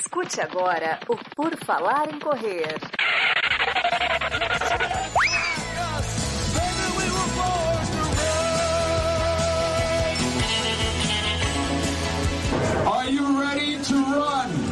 Escute agora o Por Falar em Correr. Are you ready to run?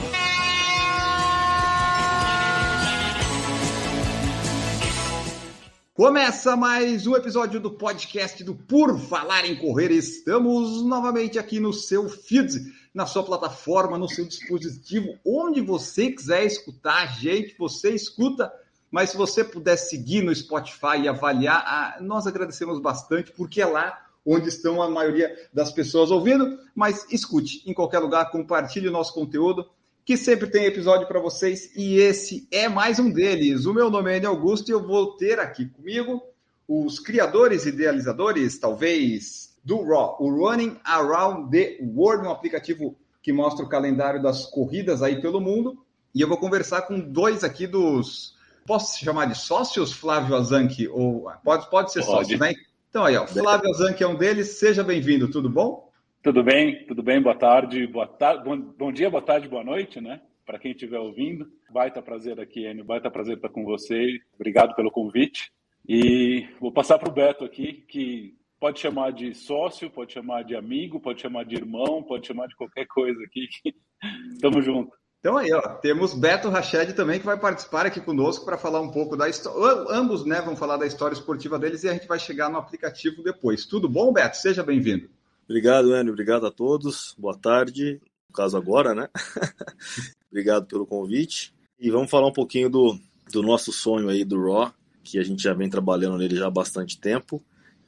Começa mais um episódio do podcast do Por Falar em Correr. Estamos novamente aqui no seu feed, na sua plataforma, no seu dispositivo, onde você quiser escutar a gente, você escuta. Mas se você puder seguir no Spotify e avaliar, ah, nós agradecemos bastante, porque é lá onde estão a maioria das pessoas ouvindo. Mas escute em qualquer lugar, compartilhe o nosso conteúdo que sempre tem episódio para vocês e esse é mais um deles. O meu nome é Enio Augusto e eu vou ter aqui comigo os criadores idealizadores, talvez, do Raw, o Running Around the World, um aplicativo que mostra o calendário das corridas aí pelo mundo. E eu vou conversar com dois aqui dos. Posso chamar de sócios, Flávio Azanque? Ou pode, pode ser pode. sócio, né? Então aí, ó, Flávio Azanque é um deles. Seja bem-vindo, tudo bom? Tudo bem, tudo bem, boa tarde, boa tarde, bom, bom dia, boa tarde, boa noite, né? Para quem estiver ouvindo. Baita prazer aqui, Enio, baita prazer estar com você. Obrigado pelo convite. E vou passar para o Beto aqui, que pode chamar de sócio, pode chamar de amigo, pode chamar de irmão, pode chamar de qualquer coisa aqui. Tamo junto. Então aí, ó, temos Beto Rached também que vai participar aqui conosco para falar um pouco da história. Ambos, né, vão falar da história esportiva deles e a gente vai chegar no aplicativo depois. Tudo bom, Beto? Seja bem-vindo. Obrigado, Enio. Obrigado a todos. Boa tarde. No caso agora, né? Obrigado pelo convite. E vamos falar um pouquinho do, do nosso sonho aí do Raw, que a gente já vem trabalhando nele já há bastante tempo.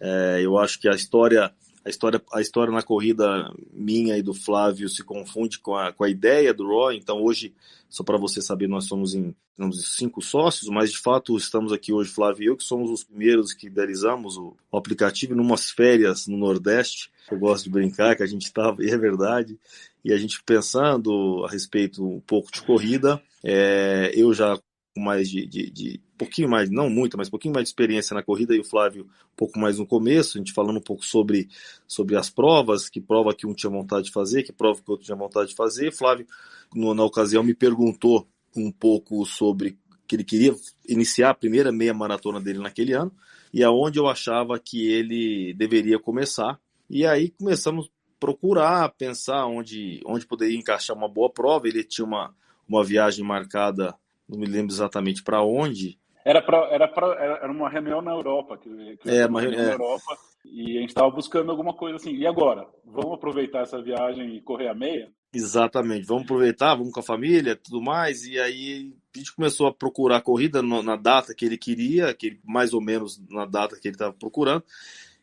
É, eu acho que a história, a história, a história na corrida minha e do Flávio se confunde com a, com a ideia do Raw. Então hoje, só para você saber, nós somos em somos cinco sócios, mas de fato estamos aqui hoje, Flávio e eu, que somos os primeiros que idealizamos o, o aplicativo em umas férias no Nordeste. Eu gosto de brincar que a gente estava, e é verdade, e a gente pensando a respeito um pouco de corrida, é, eu já com mais de, de, de, pouquinho mais, não muito, mas um pouquinho mais de experiência na corrida e o Flávio um pouco mais no começo, a gente falando um pouco sobre, sobre as provas, que prova que um tinha vontade de fazer, que prova que o outro tinha vontade de fazer. Flávio, no, na ocasião, me perguntou um pouco sobre que ele queria iniciar a primeira meia maratona dele naquele ano e aonde eu achava que ele deveria começar. E aí começamos a procurar, pensar onde, onde poderia encaixar uma boa prova. Ele tinha uma, uma viagem marcada não me lembro exatamente para onde. Era, pra, era, pra, era uma reunião na Europa. Que, que é, uma reunião na é. Europa. E a gente estava buscando alguma coisa assim. E agora? Vamos aproveitar essa viagem e correr a meia? Exatamente. Vamos aproveitar, vamos com a família tudo mais. E aí a gente começou a procurar a corrida no, na data que ele queria, que mais ou menos na data que ele estava procurando.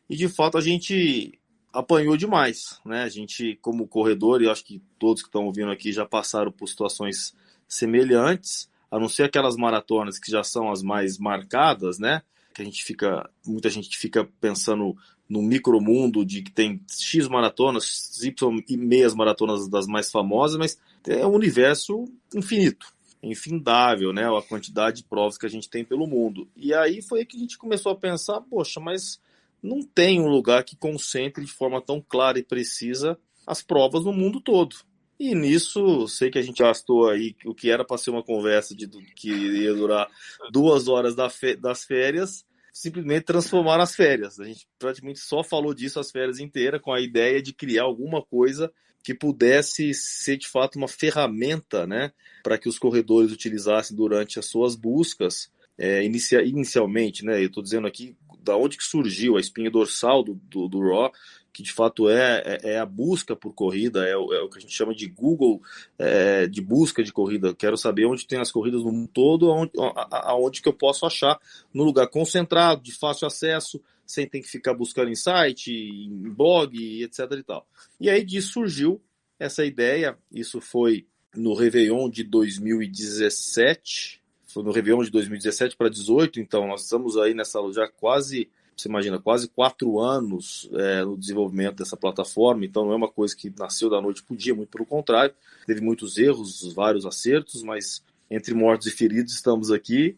E de fato a gente apanhou demais, né? A gente, como corredor, e acho que todos que estão ouvindo aqui já passaram por situações semelhantes a não ser aquelas maratonas que já são as mais marcadas, né? Que a gente fica, muita gente fica pensando no micromundo de que tem X maratonas, Y e meias maratonas das mais famosas, mas é um universo infinito, infindável, né? A quantidade de provas que a gente tem pelo mundo. E aí foi que a gente começou a pensar, poxa, mas não tem um lugar que concentre de forma tão clara e precisa as provas no mundo todo. E nisso, sei que a gente gastou aí o que era para ser uma conversa de que ia durar duas horas das férias, simplesmente transformar as férias. A gente praticamente só falou disso as férias inteiras, com a ideia de criar alguma coisa que pudesse ser de fato uma ferramenta, né, para que os corredores utilizassem durante as suas buscas. É, inicia, inicialmente, né, eu estou dizendo aqui da onde que surgiu a espinha dorsal do, do, do Raw, que de fato é, é, é, a busca por corrida, é o, é o, que a gente chama de Google é, de busca de corrida. Quero saber onde tem as corridas no mundo todo, aonde, aonde que eu posso achar, no lugar concentrado, de fácil acesso, sem ter que ficar buscando em site, em blog, etc e tal. E aí disso surgiu essa ideia, isso foi no Réveillon de 2017, foi no Réveillon de 2017 para 2018, então nós estamos aí nessa já quase você imagina, quase quatro anos é, no desenvolvimento dessa plataforma, então não é uma coisa que nasceu da noite para o dia, muito pelo contrário, teve muitos erros, vários acertos, mas entre mortos e feridos estamos aqui,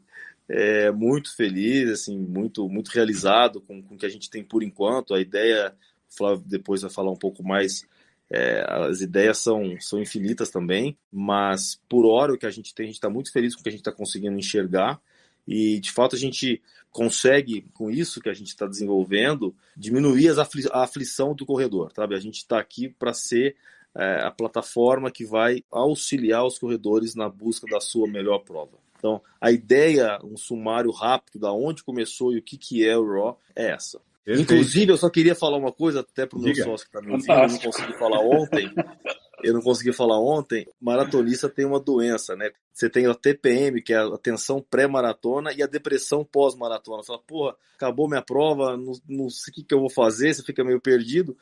é, muito feliz, assim, muito, muito realizado com, com o que a gente tem por enquanto. A ideia, o Flávio depois vai falar um pouco mais, É, as ideias são, são infinitas também, mas por hora o que a gente tem, a gente está muito feliz com o que a gente está conseguindo enxergar. E de fato a gente consegue, com isso que a gente está desenvolvendo, diminuir afli a aflição do corredor. Sabe? A gente está aqui para ser é, a plataforma que vai auxiliar os corredores na busca da sua melhor prova. Então, a ideia, um sumário rápido da onde começou e o que, que é o Raw, é essa. Perfeito. Inclusive, eu só queria falar uma coisa até para o meu sócio que está me ouvindo, eu não consegui falar ontem. eu não consegui falar ontem. Maratonista tem uma doença, né? Você tem a TPM, que é a tensão pré-maratona, e a depressão pós-maratona. Você fala, porra, acabou minha prova, não, não sei o que, que eu vou fazer, você fica meio perdido.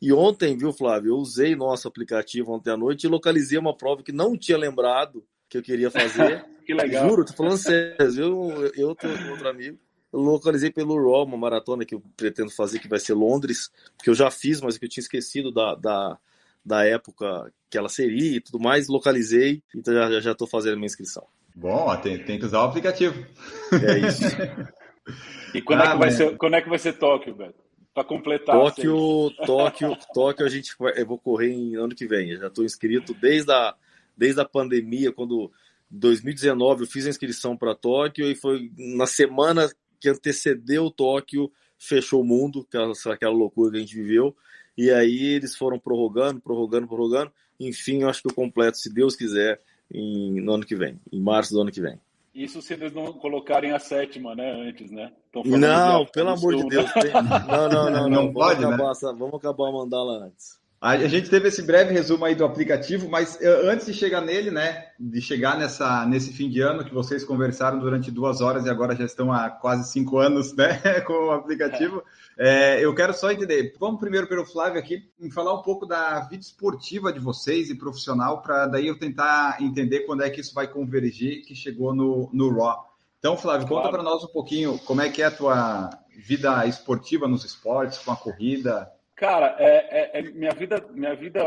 E ontem, viu, Flávio, eu usei nosso aplicativo ontem à noite e localizei uma prova que não tinha lembrado que eu queria fazer. que legal. Juro, tô falando sério. Eu, eu tô com outro amigo. Eu localizei pelo Raw, uma maratona que eu pretendo fazer, que vai ser Londres, que eu já fiz, mas que eu tinha esquecido da, da, da época que ela seria e tudo mais. Localizei, então já, já tô fazendo a minha inscrição. Bom, tem, tem que usar o aplicativo. É isso. e quando, ah, é que vai ser, quando é que vai ser Tóquio, Beto? Para completar. Tóquio, Tóquio, Tóquio, a gente vai, eu vou correr em ano que vem. Eu já estou inscrito desde a, desde a pandemia, quando 2019 eu fiz a inscrição para Tóquio e foi na semana que antecedeu Tóquio, fechou o mundo, aquela, aquela loucura que a gente viveu. E aí eles foram prorrogando, prorrogando, prorrogando. Enfim, eu acho que eu completo, se Deus quiser, em, no ano que vem, em março do ano que vem. Isso se eles não colocarem a sétima, né, antes, né? Não, pelo amor de Deus. Não, não, não, não. vamos, acabar, né? vamos acabar a mandala antes. A gente teve esse breve resumo aí do aplicativo, mas eh, antes de chegar nele, né, de chegar nessa, nesse fim de ano que vocês conversaram durante duas horas e agora já estão há quase cinco anos, né, com o aplicativo, é, eu quero só entender. Vamos primeiro pelo Flávio aqui, em falar um pouco da vida esportiva de vocês e profissional, para daí eu tentar entender quando é que isso vai convergir, que chegou no, no Raw. Então, Flávio, claro. conta para nós um pouquinho como é que é a tua vida esportiva nos esportes, com a corrida, Cara, é, é, é, minha vida, minha vida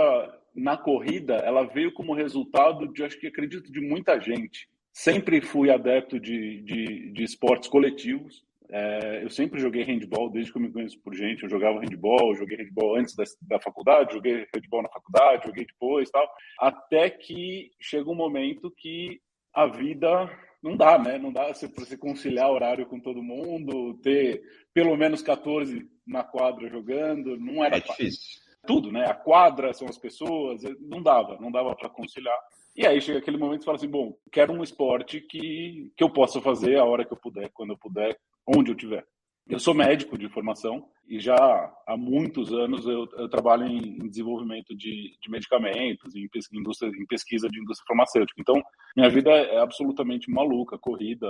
na corrida, ela veio como resultado de, acho que acredito, de muita gente. Sempre fui adepto de, de, de esportes coletivos. É, eu sempre joguei handball desde que eu me conheço por gente. Eu jogava handball, joguei handball antes da, da faculdade, joguei handball na faculdade, joguei depois, tal. Até que chega um momento que a vida não dá, né? Não dá para você conciliar horário com todo mundo, ter pelo menos 14 na quadra jogando, não era é difícil. Tudo, né? A quadra são as pessoas, não dava, não dava para conciliar. E aí chega aquele momento e fala assim, bom, quero um esporte que, que eu possa fazer a hora que eu puder, quando eu puder, onde eu tiver. Eu sou médico de formação e já há muitos anos eu, eu trabalho em, desenvolvimento de, de, medicamentos, em, indústria, em pesquisa de indústria farmacêutica. Então, minha vida é absolutamente maluca, corrida.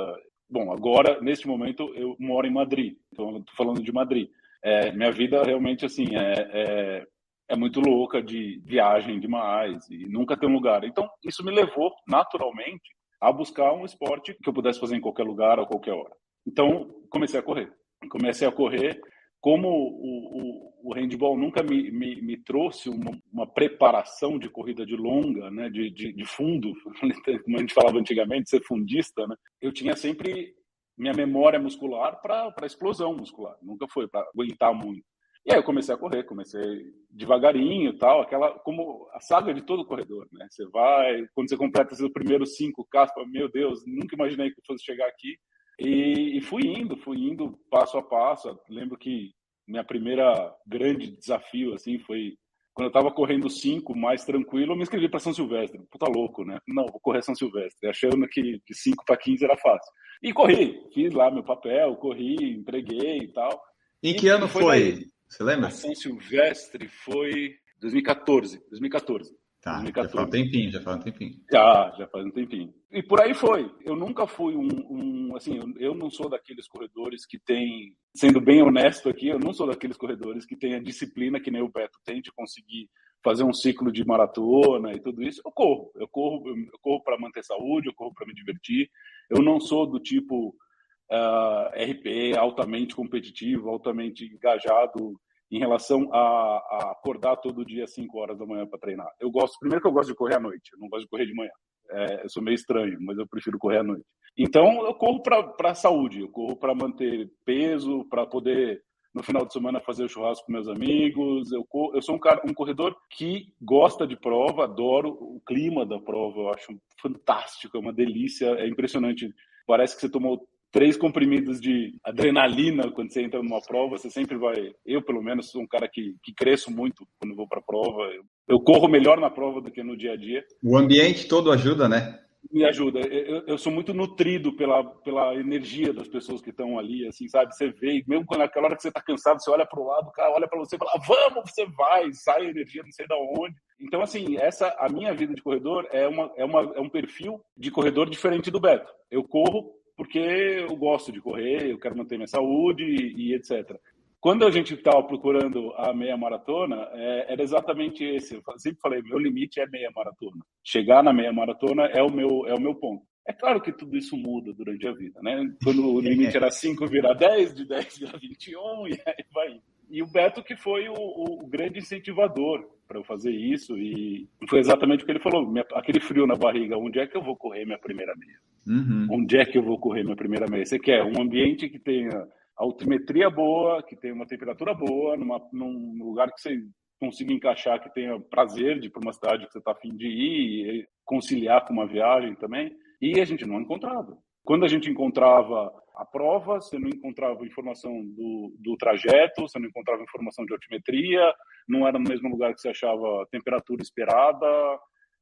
Bom, agora, neste momento, eu moro em Madrid, então estou falando de Madrid. É, minha vida realmente, assim, é, é, é muito louca de viagem demais e nunca tem um lugar. Então, isso me levou, naturalmente, a buscar um esporte que eu pudesse fazer em qualquer lugar, a qualquer hora. Então, comecei a correr comecei a correr. Como o, o, o handball nunca me, me, me trouxe uma, uma, preparação de corrida de longa, né, de, de, de fundo, como a gente falava antigamente, ser fundista, né, eu tinha sempre minha memória muscular para explosão muscular, nunca foi para aguentar muito. E aí eu comecei a correr, comecei devagarinho tal, aquela como a saga de todo corredor, né? Você vai, quando você completa seus primeiros 5K, meu Deus, nunca imaginei que eu fosse chegar aqui. E, e, fui indo, fui indo passo a passo. Lembro que minha primeira grande desafio assim foi quando eu estava correndo 5 mais tranquilo, eu me inscrevi para São Silvestre. Puta louco, né? Não, vou correr São Silvestre, achando que de 5 para 15 era fácil. E corri, fiz lá meu papel, corri, entreguei e tal. Em que e ano foi? foi? Você lembra? A São Silvestre foi 2014, 2014. Tá, 2014. já faz um tempinho, já faz um tempinho. Já, já faz um tempinho. E por aí foi. Eu nunca fui um, um assim, eu não sou daqueles corredores que tem, sendo bem honesto aqui, eu não sou daqueles corredores que tem a disciplina que nem o Beto tem de conseguir fazer um ciclo de maratona e tudo isso. Eu corro, eu corro, eu corro para manter saúde, eu corro para me divertir. Eu não sou do tipo uh, ah, RP altamente competitivo, altamente engajado em relação a, a acordar todo dia às 5 horas da manhã para treinar. Eu gosto, primeiro que eu gosto de correr à noite, eu não gosto de correr de manhã. É, eu sou meio estranho, mas eu prefiro correr à noite. Então, eu corro para a saúde, eu corro para manter peso, para poder no final de semana fazer o churrasco com meus amigos. Eu, eu sou um, cara, um corredor que gosta de prova, adoro o clima da prova, eu acho fantástico, é uma delícia, é impressionante. Parece que você tomou três comprimidos de adrenalina quando você entra numa prova, você sempre vai. Eu, pelo menos, sou um cara que, que cresço muito quando vou para prova. Eu, eu, corro melhor na prova do que no dia a dia. O ambiente todo ajuda, né? Me ajuda. Eu, eu sou muito nutrido pela, pela energia das pessoas que estão ali, assim, sabe? Você vê, mesmo quando naquela hora que você está cansado, você olha para o lado, o cara olha para você e fala: vamos, você vai, sai a energia, não sei de onde. Então, assim, essa a minha vida de corredor é, uma, é, uma, é um perfil de corredor diferente do Beto. Eu corro porque eu gosto de correr, eu quero manter minha saúde e, etc. Quando a gente estava procurando a meia maratona, é, era exatamente esse. Eu sempre falei, meu limite é meia maratona. Chegar na meia maratona é o meu é o meu ponto. É claro que tudo isso muda durante a vida, né? Quando o limite era 5, vira 10, de 10 vira 21 e aí vai. E o Beto que foi o, o grande incentivador para eu fazer isso e foi exatamente o que ele falou, minha, aquele frio na barriga, onde é que eu vou correr minha primeira meia? Uhum. Onde é que eu vou correr minha primeira meia? Você quer um ambiente que tenha altimetria boa, que tenha uma temperatura boa, numa, num lugar que você consiga encaixar, que tenha prazer de ir para uma cidade que você está afim de ir e conciliar com uma viagem também. E a gente não encontrava. Quando a gente encontrava a prova, você não encontrava informação do, do trajeto, você não encontrava informação de altimetria, não era no mesmo lugar que você achava temperatura esperada,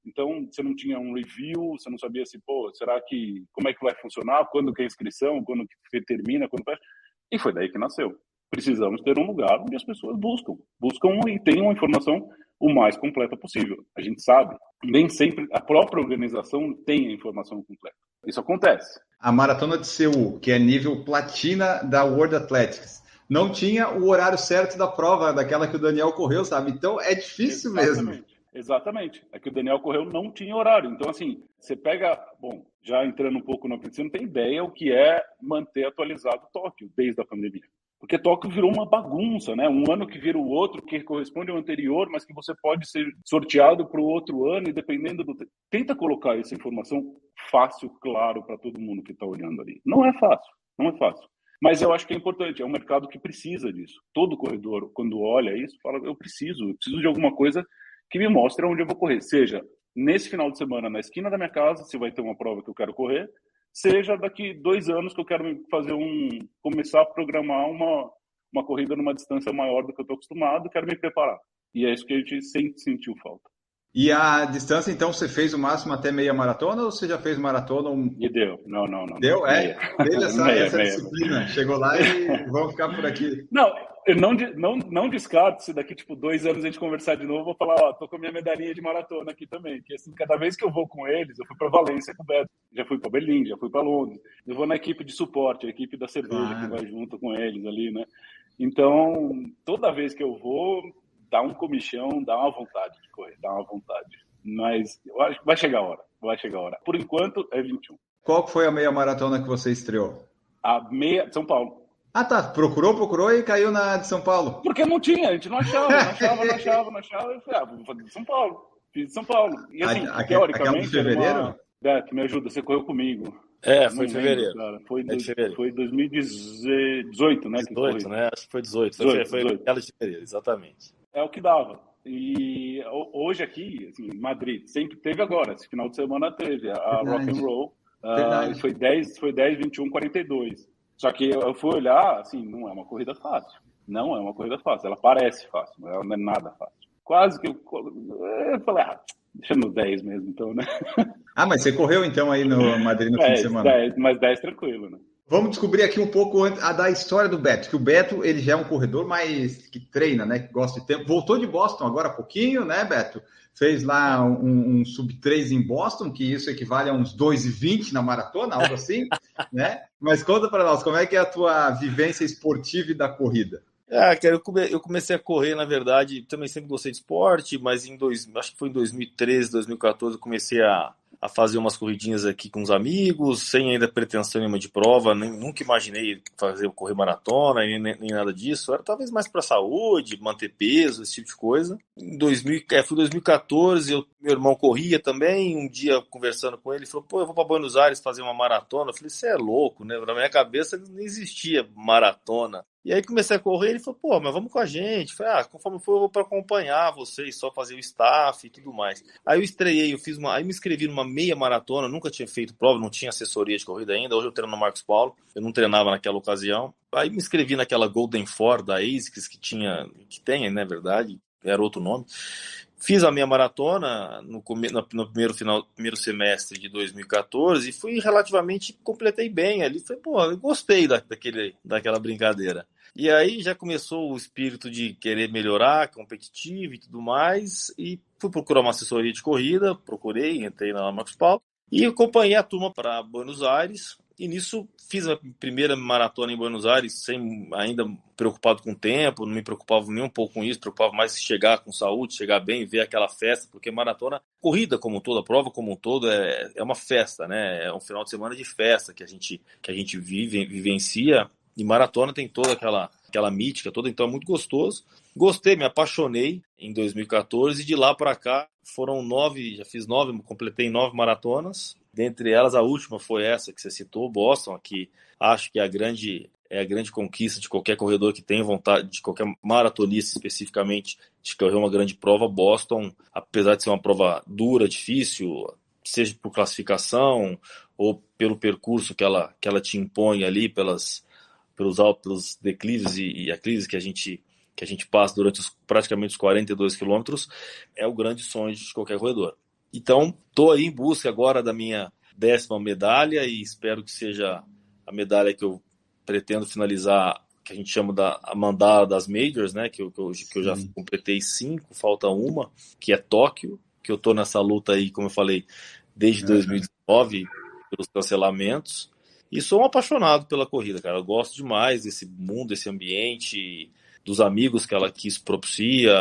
então você não tinha um review, você não sabia se, pô, será que, como é que vai funcionar, quando que é a inscrição, quando que termina, quando fecha. E foi daí que nasceu. Precisamos ter um lugar onde as pessoas buscam, buscam e tenham informação o mais completa possível. A gente sabe, nem sempre a própria organização tem a informação completa. Isso acontece. A maratona de Seul, que é nível platina da World Athletics, não tinha o horário certo da prova, daquela que o Daniel correu, sabe? Então é difícil Exatamente. mesmo. Exatamente. É que o Daniel correu não tinha horário. Então, assim, você pega. Bom, já entrando um pouco na você não tem ideia o que é manter atualizado Tóquio desde a pandemia. Porque Tóquio virou uma bagunça, né? Um ano que vira o outro, que corresponde ao anterior, mas que você pode ser sorteado para o outro ano, e dependendo do. Tenta colocar essa informação fácil, claro, para todo mundo que está olhando ali. Não é fácil, não é fácil. Mas eu acho que é importante, é um mercado que precisa disso. Todo corredor, quando olha isso, fala: eu preciso, eu preciso de alguma coisa que me mostre onde eu vou correr. Seja nesse final de semana na esquina da minha casa, se vai ter uma prova que eu quero correr, seja daqui dois anos que eu quero fazer um começar a programar uma uma corrida numa distância maior do que eu estou acostumado, quero me preparar. E é isso que a gente sempre sentiu falta. E a distância, então, você fez o máximo até meia maratona ou você já fez maratona? E deu. Não, não, não. Deu? É. Teve essa, meia, essa meia, disciplina. Chegou lá e vamos ficar por aqui. Não, eu não, não, não descarto se daqui, tipo, dois anos a gente conversar de novo, vou falar, ó, tô com a minha medalhinha de maratona aqui também. Que, assim, cada vez que eu vou com eles, eu fui para Valência com o Beto, já fui para Berlim, já fui para Londres. Eu vou na equipe de suporte, a equipe da cerveja que vai junto com eles ali, né? Então, toda vez que eu vou, dá um comichão, dá uma vontade de correr, dá uma vontade. Mas eu acho que vai chegar a hora, vai chegar a hora. Por enquanto, é 21. Qual foi a meia maratona que você estreou? A meia São Paulo. Ah, tá. Procurou, procurou e caiu na de São Paulo. Porque não tinha, a gente não achava, não achava, não achava, não achava. Eu falei, ah, vou fazer de São Paulo. Fiz de São Paulo. E assim, a, teoricamente. De fevereiro? Uma... Beto, me ajuda, você correu comigo. É, foi em fevereiro. Cara. Foi, é fevereiro. foi 2018, né? 18, né? Acho que foi 18. 18 foi, 18. aquela de fevereiro, exatamente. É o que dava. E hoje aqui, assim, Madrid, sempre teve agora. Esse final de semana teve a Verdade. Rock and Roll. Uh, foi 10, foi 10, 21, 42. Só que eu fui olhar, assim, não é uma corrida fácil. Não é uma corrida fácil. Ela parece fácil, mas ela não é nada fácil. Quase que eu, eu falei, ah, deixa no 10 mesmo, então, né? Ah, mas você correu então aí no Madrid no 10, fim de semana? 10, mas 10 tranquilo, né? Vamos descobrir aqui um pouco a da história do Beto, que o Beto ele já é um corredor mais que treina, né? Que gosta de tempo. Voltou de Boston agora há pouquinho, né, Beto? Fez lá um, um sub 3 em Boston, que isso equivale a uns 2,20 na maratona, algo assim, né? Mas conta para nós, como é que é a tua vivência esportiva e da corrida? Ah, cara, eu, come, eu comecei a correr, na verdade, também sempre gostei de esporte, mas em dois, acho que foi em 2013, 2014, eu comecei a, a fazer umas corridinhas aqui com os amigos, sem ainda pretensão nenhuma de prova, nem, nunca imaginei fazer correr maratona, nem, nem nada disso. Era talvez mais para saúde, manter peso, esse tipo de coisa. Em 2000, é, foi 2014, eu, meu irmão corria também. Um dia conversando com ele, ele falou: pô, eu vou para Buenos Aires fazer uma maratona. Eu falei: você é louco, né? Na minha cabeça não existia maratona. E aí comecei a correr, ele falou, pô, mas vamos com a gente. Falei, ah, conforme for, eu vou para acompanhar vocês, só fazer o staff e tudo mais. Aí eu estreiei, eu fiz uma. Aí me inscrevi numa meia maratona, nunca tinha feito prova, não tinha assessoria de corrida ainda. Hoje eu treino no Marcos Paulo, eu não treinava naquela ocasião. Aí me inscrevi naquela Golden Four da ASICS que tinha, que tem, né, verdade, era outro nome. Fiz a minha maratona no, no, primeiro final, primeiro semestre de 2014 e fui relativamente completei bem ali. Falei, pô, eu gostei da, daquele, daquela brincadeira. E aí já começou o espírito de querer melhorar, competitivo e tudo mais, e fui procurar uma assessoria de corrida, procurei, entrei na Marcos Paulo e acompanhei a turma para Buenos Aires. E nisso fiz a primeira maratona em Buenos Aires, sem ainda preocupado com o tempo, não me preocupava nem um pouco com isso, preocupava mais em chegar com saúde, chegar bem, ver aquela festa, porque maratona, corrida como toda, prova como um todo, é, é uma festa, né? É um final de semana de festa que a gente, que a gente vive, vivencia. E maratona tem toda aquela, aquela mítica toda, então é muito gostoso. Gostei, me apaixonei em 2014 e de lá para cá foram nove, já fiz nove, completei nove maratonas. Dentre elas, a última foi essa que você citou, Boston, que acho que é a grande é a grande conquista de qualquer corredor que tem vontade, de qualquer maratonista especificamente, de correr uma grande prova. Boston, apesar de ser uma prova dura, difícil, seja por classificação ou pelo percurso que ela, que ela te impõe ali, pelas, pelos altos, declives e, e que a gente que a gente passa durante os, praticamente os 42 quilômetros, é o grande sonho de qualquer corredor. Então, estou aí em busca agora da minha décima medalha e espero que seja a medalha que eu pretendo finalizar, que a gente chama da a mandala das majors, né? Que eu, que eu, que eu já completei cinco, falta uma, que é Tóquio, que eu estou nessa luta aí, como eu falei, desde 2019, pelos cancelamentos. E sou um apaixonado pela corrida, cara. Eu gosto demais desse mundo, desse ambiente, dos amigos que ela quis propicia.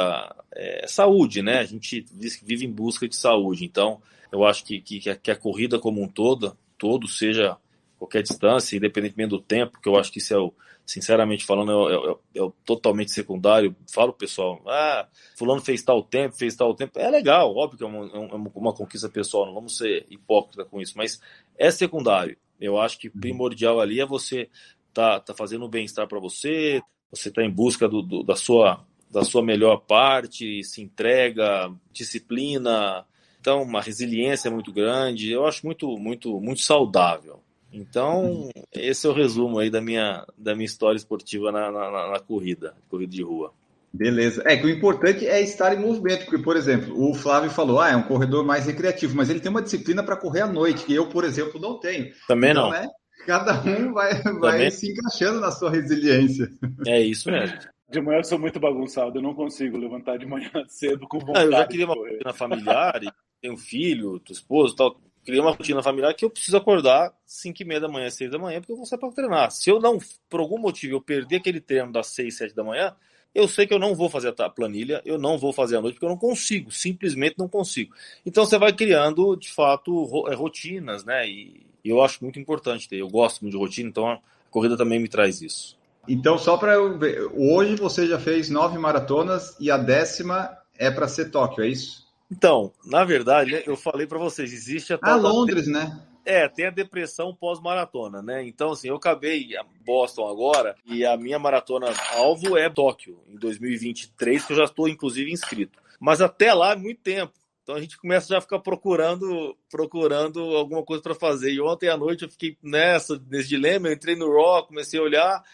É, saúde, né? A gente vive em busca de saúde. Então, eu acho que, que, que a corrida como um todo, todo seja qualquer distância, independentemente do tempo, que eu acho que isso é o, sinceramente falando, é, é, é, é totalmente secundário. Falo pessoal, ah, fulano fez tal tempo, fez tal tempo. É legal, óbvio que é uma, é uma, uma conquista pessoal, não vamos ser hipócritas com isso, mas é secundário. Eu acho que primordial ali é você tá, tá fazendo um bem-estar para você, você está em busca do, do, da, sua, da sua melhor parte, se entrega, disciplina, então uma resiliência muito grande. Eu acho muito, muito, muito saudável. Então, esse é o resumo aí da minha, da minha história esportiva na, na, na corrida, corrida de rua. Beleza. É que o importante é estar em movimento, porque, por exemplo, o Flávio falou, ah, é um corredor mais recreativo, mas ele tem uma disciplina para correr à noite, que eu, por exemplo, não tenho. Também então, não. Né, cada um vai, vai se encaixando na sua resiliência. É isso mesmo. De manhã eu sou muito bagunçado, eu não consigo levantar de manhã cedo com vontade. eu já queria uma rotina familiar, tenho um filho, tua esposa tal criei uma rotina familiar que eu preciso acordar 5 e meia da manhã, 6 da manhã, porque eu vou sair para treinar. Se eu não, por algum motivo, eu perder aquele treino das 6, 7 da manhã, eu sei que eu não vou fazer a planilha, eu não vou fazer a noite, porque eu não consigo, simplesmente não consigo. Então você vai criando, de fato, é, rotinas, né? E eu acho muito importante ter. Eu gosto muito de rotina, então a corrida também me traz isso. Então, só para eu ver, hoje você já fez nove maratonas e a décima é para ser Tóquio, é isso? Então, na verdade, eu falei para vocês, existe a. Ah, Londres, de... né? É, tem a depressão pós-maratona, né? Então, assim, eu acabei Boston agora e a minha maratona alvo é Tóquio, em 2023, que eu já estou, inclusive, inscrito. Mas até lá é muito tempo. Então a gente começa já a ficar procurando, procurando alguma coisa para fazer. E ontem à noite eu fiquei nessa, nesse dilema, eu entrei no Raw, comecei a olhar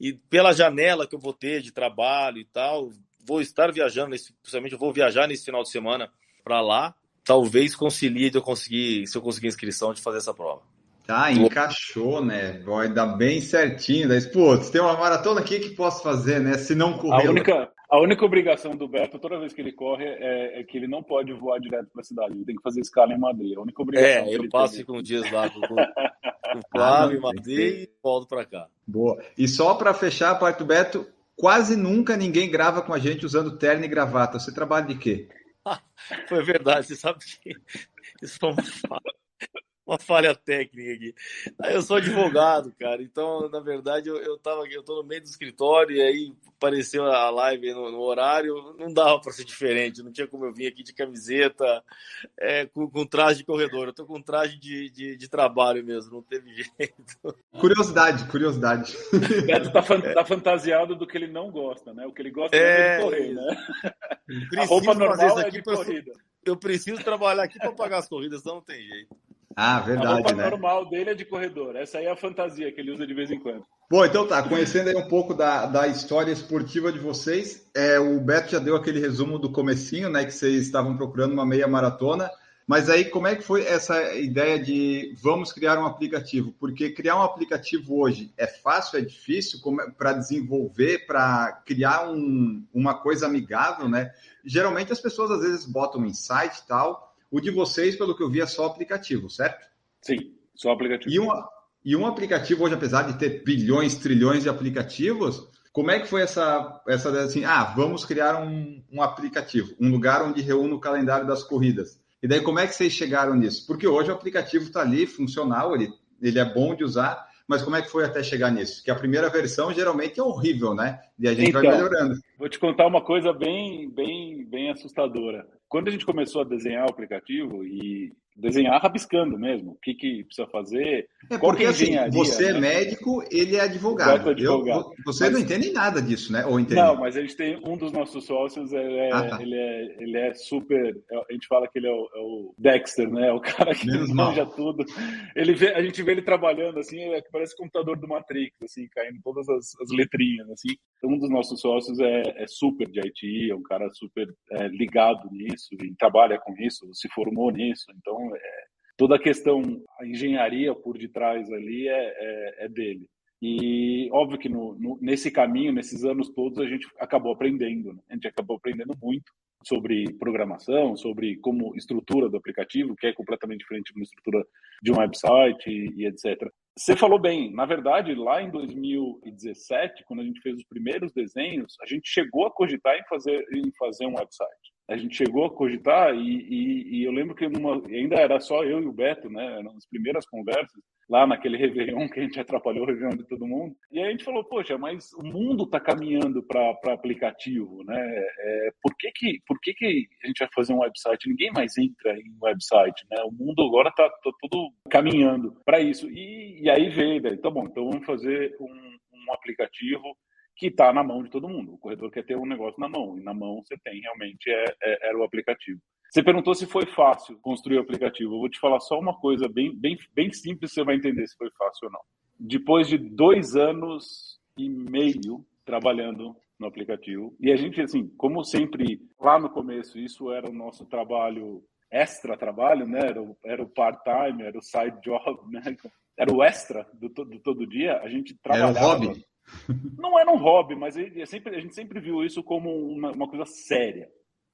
e pela janela que eu vou ter de trabalho e tal, vou estar viajando, nesse, principalmente eu vou viajar nesse final de semana para lá. Talvez concilie de eu conseguir, se eu conseguir inscrição, de fazer essa prova. Tá, encaixou, né? Vai dar bem certinho. Daí, pô, se tem uma maratona aqui que posso fazer, né? Se não correr. A única, a única obrigação do Beto, toda vez que ele corre, é, é que ele não pode voar direto para a cidade. Ele tem que fazer escala em Madrid. A única obrigação. É, eu passo com dias lá com, com o Flávio, Madrid e volto para cá. Boa. E só para fechar a parte do Beto, quase nunca ninguém grava com a gente usando terno e gravata. Você trabalha de quê? foi verdade, você sabe que isso foi uma fala. Uma falha técnica aqui. Eu sou advogado, cara, então, na verdade, eu, eu tava eu tô no meio do escritório e aí apareceu a live no, no horário, não dava para ser diferente, não tinha como eu vir aqui de camiseta, é, com, com, traje de corredor, eu tô com traje de, de, de, trabalho mesmo, não teve jeito. Curiosidade, curiosidade. O Beto tá, fan, tá, fantasiado do que ele não gosta, né? O que ele gosta é, é de correr, né? A roupa normal é de corrida. Eu preciso trabalhar aqui para pagar as corridas, então não tem jeito. Ah, verdade, a roupa né? normal dele é de corredor. Essa aí é a fantasia que ele usa de vez em quando. Bom, então tá. Conhecendo aí um pouco da, da história esportiva de vocês, é, o Beto já deu aquele resumo do comecinho, né? Que vocês estavam procurando uma meia maratona. Mas aí, como é que foi essa ideia de vamos criar um aplicativo? Porque criar um aplicativo hoje é fácil, é difícil é, para desenvolver, para criar um, uma coisa amigável, né? Geralmente as pessoas às vezes botam um site e tal, o de vocês, pelo que eu vi, é só aplicativo, certo? Sim, só aplicativo. E, uma, e um aplicativo hoje, apesar de ter bilhões, trilhões de aplicativos, como é que foi essa, essa assim, ah, vamos criar um, um aplicativo, um lugar onde reúne o calendário das corridas. E daí, como é que vocês chegaram nisso? Porque hoje o aplicativo está ali, funcional, ele, ele é bom de usar, mas como é que foi até chegar nisso? Que a primeira versão geralmente é horrível, né? E a gente então, vai melhorando. Vou te contar uma coisa bem, bem, bem assustadora quando a gente começou a desenhar o aplicativo e desenhar rabiscando mesmo, o que, que precisa fazer. É porque é assim, você é né? é médico, ele é advogado. advogado. Eu, você mas, não entende nada disso, né? Ou entende? Não, mas a gente tem um dos nossos sócios, ele é, ah, tá. ele é, ele é super. A gente fala que ele é o, é o Dexter, né? O cara que Menos manja mal. tudo. Ele vê, a gente vê ele trabalhando assim, é, parece o computador do Matrix, assim, caindo todas as, as letrinhas, assim. Um dos nossos sócios é, é super de IT, é um cara super é, ligado nisso e trabalha com isso, se formou nisso. Então, é, toda a questão, a engenharia por detrás ali é, é, é dele. E óbvio que no, no, nesse caminho, nesses anos todos, a gente acabou aprendendo. Né? A gente acabou aprendendo muito sobre programação, sobre como estrutura do aplicativo, que é completamente diferente de uma estrutura de um website e, e etc. Você falou bem, na verdade, lá em 2017, quando a gente fez os primeiros desenhos, a gente chegou a cogitar em fazer, em fazer um website a gente chegou a cogitar e, e, e eu lembro que numa, ainda era só eu e o Beto, né, nas primeiras conversas, lá naquele Réveillon que a gente atrapalhou o Réveillon de todo mundo. E aí a gente falou, poxa, mas o mundo está caminhando para aplicativo, né? É, por que que, por que que a gente vai fazer um website? Ninguém mais entra em website, né? O mundo agora está tá todo caminhando para isso. E, e aí veio, daí, tá bom, então vamos fazer um, um aplicativo que está na mão de todo mundo. O corredor quer ter um negócio na mão, e na mão você tem realmente é, é, era o aplicativo. Você perguntou se foi fácil construir o aplicativo. Eu vou te falar só uma coisa bem, bem, bem simples, você vai entender se foi fácil ou não. Depois de dois anos e meio trabalhando no aplicativo, e a gente, assim, como sempre, lá no começo, isso era o nosso trabalho, extra trabalho, né? Era o, era o part-time, era o side job, né? Era o extra do, do todo dia. A gente trabalhava. Era o hobby não era um hobby, mas a gente sempre viu isso como uma, uma coisa séria,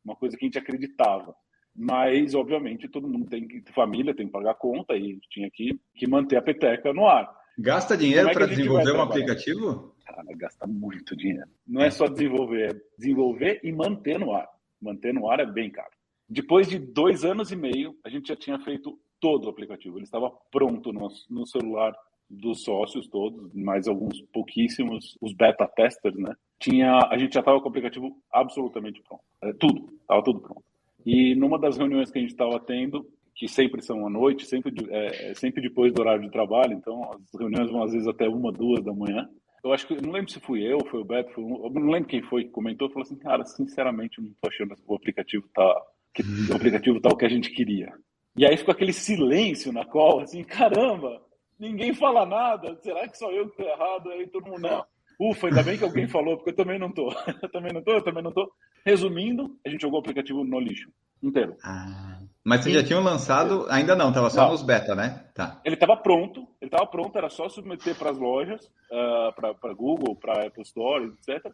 uma coisa que a gente acreditava. Mas, obviamente, todo mundo tem que, família tem que pagar conta e tinha que, que manter a peteca no ar. Gasta dinheiro é para desenvolver um aplicativo? Cara, gasta muito dinheiro. Não é só desenvolver, é desenvolver e manter no ar. Manter no ar é bem caro. Depois de dois anos e meio, a gente já tinha feito todo o aplicativo. Ele estava pronto no, no celular dos sócios todos, mais alguns pouquíssimos, os beta testers, né? Tinha, a gente já estava com o aplicativo absolutamente pronto, é, tudo, estava tudo pronto. E numa das reuniões que a gente estava tendo, que sempre são à noite, sempre, é, é, sempre depois do horário de trabalho, então as reuniões vão às vezes até uma, duas da manhã. Eu acho que, não lembro se fui eu, foi o Beto, foi um, não lembro quem foi que comentou, falou assim, cara, sinceramente, eu não estou achando que o aplicativo tá, o aplicativo tá o que a gente queria. E aí ficou aquele silêncio na qual, assim, caramba, ninguém fala nada. Será que só eu que tô errado? Aí todo mundo, não. Ufa, ainda bem que alguém falou, porque eu também não tô. Eu também não tô, eu também não tô. Resumindo, a gente jogou o aplicativo no lixo inteiro. Ah, mas vocês já tinham lançado? Ainda não, tava só não. nos beta, né? Tá. Ele estava pronto, ele estava pronto, era só submeter para as lojas, uh, ah, para Google, para Apple Store, etc.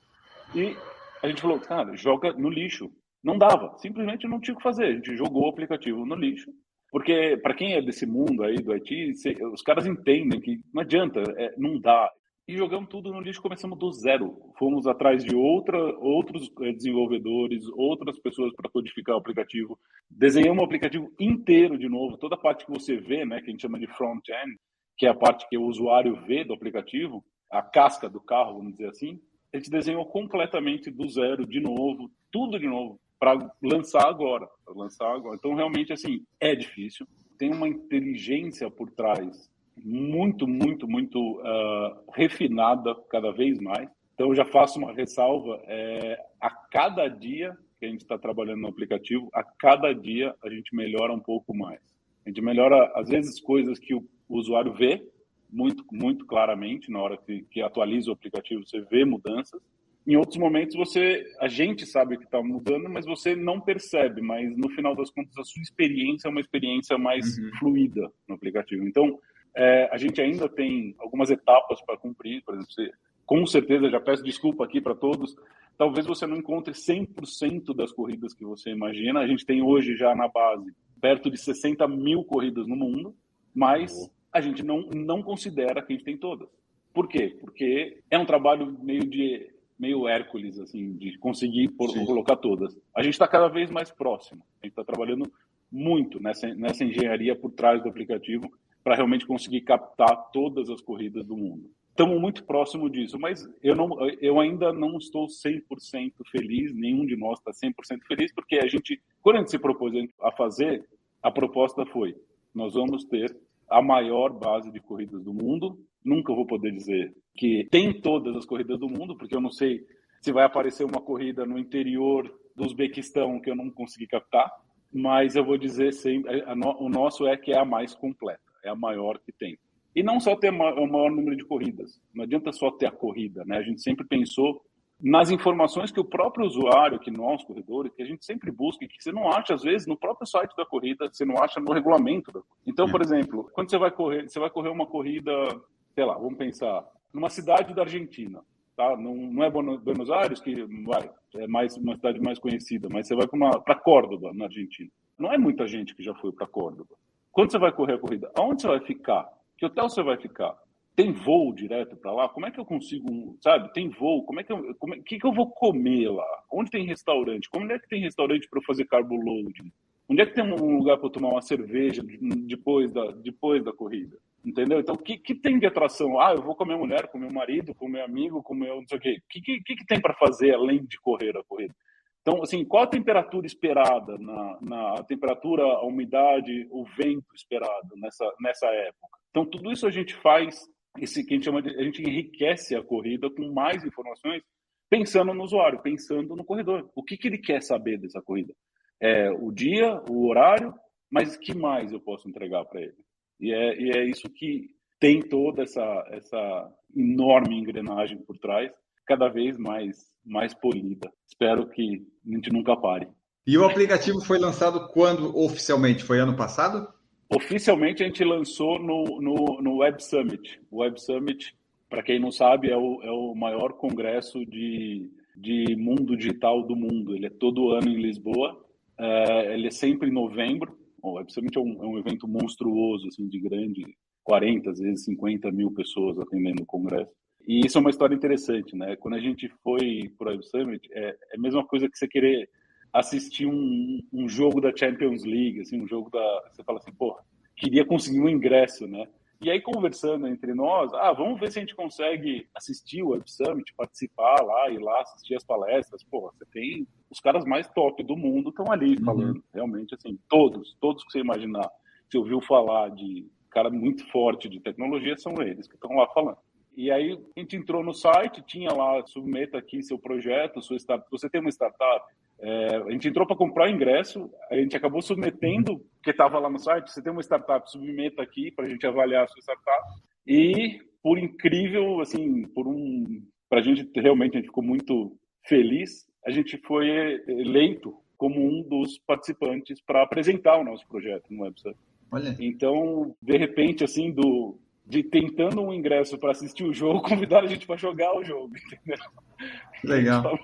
E a gente falou, cara, joga no lixo. Não dava, simplesmente não tinha o que fazer. A gente jogou o aplicativo no lixo porque, para quem é desse mundo aí do IT, os caras entendem que não adianta, é, não dá. e jogamos tudo no lixo, começamos do zero. Fomos atrás de outra, outros eh, desenvolvedores, outras pessoas para codificar o aplicativo. Desenhamos o aplicativo inteiro de novo, toda a parte que você vê, né, que a gente chama de front-end, que é a parte que o usuário vê do aplicativo, a casca do carro, vamos dizer assim, a gente desenhou completamente do zero, de novo, tudo de novo, para lançar agora, para lançar agora. Então, realmente, assim, é difícil. Tem uma inteligência por trás muito, muito, muito uh, refinada cada vez mais. Então, eu já faço uma ressalva. É, a cada dia que a gente está trabalhando no aplicativo, a cada dia a gente melhora um pouco mais. A gente melhora, às vezes, coisas que o, usuário vê muito, muito claramente na hora que, que atualiza o aplicativo, você vê mudanças. Em outros momentos, você, a gente sabe que está mudando, mas você não percebe. Mas no final das contas, a sua experiência é uma experiência mais uhum. fluida no aplicativo. Então, é, a gente ainda tem algumas etapas para cumprir, por exemplo, você, com certeza, já peço desculpa aqui para todos, talvez você não encontre 100% das corridas que você imagina. A gente tem hoje já na base perto de 60 mil corridas no mundo, mas a gente não, não considera que a gente tem todas. Por quê? Porque é um trabalho meio de meio Hércules, assim, de conseguir por, colocar todas. A gente está cada vez mais próximo. A gente está trabalhando muito nessa, nessa engenharia por trás do aplicativo para realmente conseguir captar todas as corridas do mundo. Estamos muito próximo disso, mas eu, não, eu ainda não estou 100% feliz, nenhum de nós está 100% feliz, porque a gente, quando a gente se propôs a fazer, a proposta foi: nós vamos ter a maior base de corridas do mundo. Nunca vou poder dizer que tem todas as corridas do mundo, porque eu não sei se vai aparecer uma corrida no interior do Uzbequistão que eu não consegui captar, mas eu vou dizer sempre, o nosso é que é a mais completa é a maior que tem. E não só ter o maior número de corridas, não adianta só ter a corrida, né? A gente sempre pensou nas informações que o próprio usuário, que nós, corredores, que a gente sempre busca, que você não acha, às vezes, no próprio site da corrida, você não acha no regulamento. Da... Então, por exemplo, quando você vai correr, você vai correr uma corrida, sei lá, vamos pensar, numa cidade da Argentina, tá? Não, não é Buenos Aires, que vai, é mais uma cidade mais conhecida, mas você vai para Córdoba, na Argentina. Não é muita gente que já foi para Córdoba. Quando você vai correr a corrida, aonde você vai ficar? Que hotel você vai ficar? Tem voo direto para lá? Como é que eu consigo, sabe? Tem voo? Como é que eu, como é, que, que eu vou comer lá? Onde tem restaurante? Como é que tem restaurante para eu fazer carbo loading? Onde é que tem um lugar para eu tomar uma cerveja depois da, depois da corrida? Entendeu? Então, o que, que tem de atração? Ah, eu vou com a minha mulher, com meu marido, com meu amigo, com meu não sei o quê. O que, que, que tem para fazer além de correr a corrida? Então, assim, qual a temperatura esperada, na, na temperatura, a umidade, o vento esperado nessa, nessa época? Então, tudo isso a gente faz, esse que a gente chama de, a gente enriquece a corrida com mais informações, pensando no usuário, pensando no corredor. O que, que ele quer saber dessa corrida? É, o dia, o horário, mas que mais eu posso entregar para ele? E é, e é isso que tem toda essa, essa enorme engrenagem por trás, cada vez mais mais polida. Espero que a gente nunca pare. E o aplicativo foi lançado quando oficialmente? Foi ano passado? Oficialmente a gente lançou no, no, no Web Summit. O Web Summit, para quem não sabe, é o, é o maior congresso de, de mundo digital do mundo. Ele é todo ano em Lisboa. É, ele é sempre em novembro. O Web Summit é um, é um evento monstruoso, assim, de grande, 40, às vezes 50 mil pessoas atendendo o congresso. E isso é uma história interessante, né? Quando a gente foi para o Web Summit, é, é a mesma coisa que você querer assistir um, um jogo da Champions League, assim, um jogo da... Você fala assim, pô, queria conseguir um ingresso, né? E aí, conversando entre nós, ah, vamos ver se a gente consegue assistir o Web Summit, participar lá, ir lá, assistir as palestras. Pô, você tem os caras mais top do mundo estão ali uhum. falando, realmente, assim, todos, todos que você imaginar. Você ouviu falar de cara muito forte de tecnologia, são eles que estão lá falando. E aí a gente entrou no site, tinha lá, submeta aqui seu projeto, sua startup. Você tem uma startup? É, a gente entrou para comprar o ingresso, a gente acabou submetendo, que estava lá no site, você tem uma startup, submeta aqui para a gente avaliar a sua startup. E por incrível, assim, por um, para a gente realmente a gente ficou muito feliz, a gente foi eleito como um dos participantes para apresentar o nosso projeto no website. Olha. Então, de repente, assim, do de tentando um ingresso para assistir o jogo, convidaram a gente para jogar o jogo, entendeu? Legal.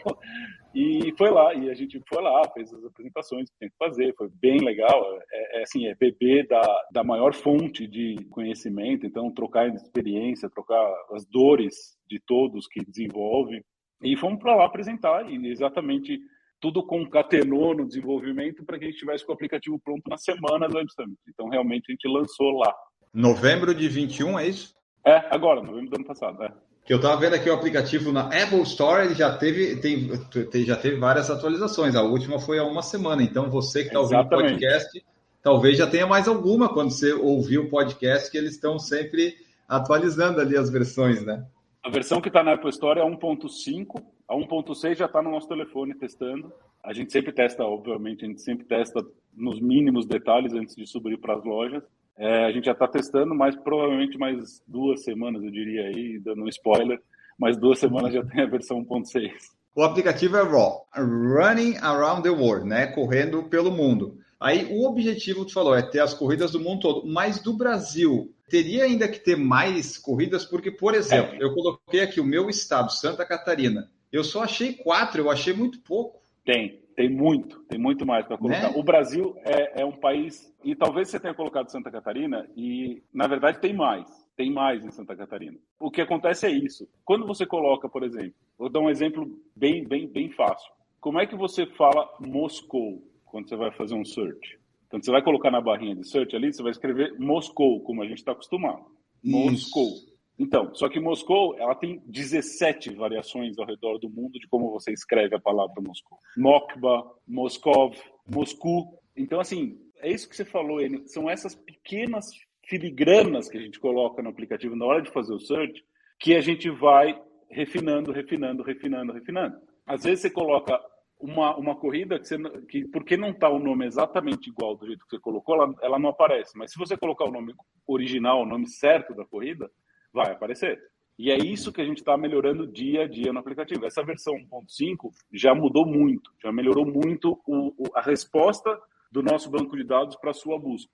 E foi lá, e a gente foi lá, fez as apresentações que tem que fazer, foi bem legal. É, é assim, é beber da, da maior fonte de conhecimento, então trocar experiência, trocar as dores de todos que desenvolvem. E fomos para lá apresentar, e exatamente tudo concatenou no desenvolvimento para que a gente tivesse com o aplicativo pronto na semana do Web Summit. Então, realmente, a gente lançou lá. Novembro de 21, é isso? É, agora, novembro do ano passado, é. Que eu estava vendo aqui o aplicativo na Apple Store, ele já teve, tem, tem, já teve várias atualizações. A última foi há uma semana. Então, você que está ouvindo o podcast, talvez já tenha mais alguma quando você ouvir o podcast, que eles estão sempre atualizando ali as versões, né? A versão que está na Apple Store é 1.5, a 1.6 já está no nosso telefone testando. A gente sempre testa, obviamente, a gente sempre testa nos mínimos detalhes antes de subir para as lojas. É, a gente já está testando, mas provavelmente mais duas semanas, eu diria aí, dando um spoiler, mais duas semanas já tem a versão 1.6. O aplicativo é RAW, Running Around the World, né? Correndo pelo mundo. Aí o objetivo, tu falou, é ter as corridas do mundo todo, mas do Brasil, teria ainda que ter mais corridas, porque, por exemplo, é. eu coloquei aqui o meu estado, Santa Catarina. Eu só achei quatro, eu achei muito pouco. Tem, tem muito, tem muito mais para colocar. Né? O Brasil é, é, um país, e talvez você tenha colocado Santa Catarina, e na verdade tem mais, tem mais em Santa Catarina. O que acontece é isso. Quando você coloca, por exemplo, vou dar um exemplo bem, bem, bem fácil. Como é que você fala Moscou quando você vai fazer um search? Então você vai colocar na barrinha de search ali, você vai escrever Moscou, como a gente está acostumado. Moscou. Então, só que Moscou, ela tem 17 variações ao redor do mundo de como você escreve a palavra Moscou. Mokba, Moskov, Moscou. Então, assim, é isso que você falou, Enio. São essas pequenas filigranas que a gente coloca no aplicativo na hora de fazer o search que a gente vai refinando, refinando, refinando, refinando. Às vezes você coloca uma, uma corrida que, você, que porque não está o nome exatamente igual do jeito que você colocou, ela, ela não aparece. Mas se você colocar o nome original, o nome certo da corrida, vai aparecer. E é isso que a gente está melhorando dia a dia no aplicativo. Essa versão 1.5 já mudou muito, já melhorou muito o, o, a resposta do nosso banco de dados para a sua busca.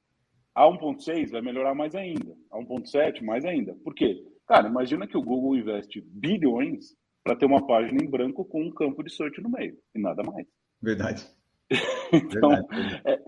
A 1.6 vai melhorar mais ainda, a 1.7 mais ainda. Por quê? Cara, imagina que o Google investe bilhões para ter uma página em branco com um campo de search no meio, e nada mais. Verdade. então, Verdade. É,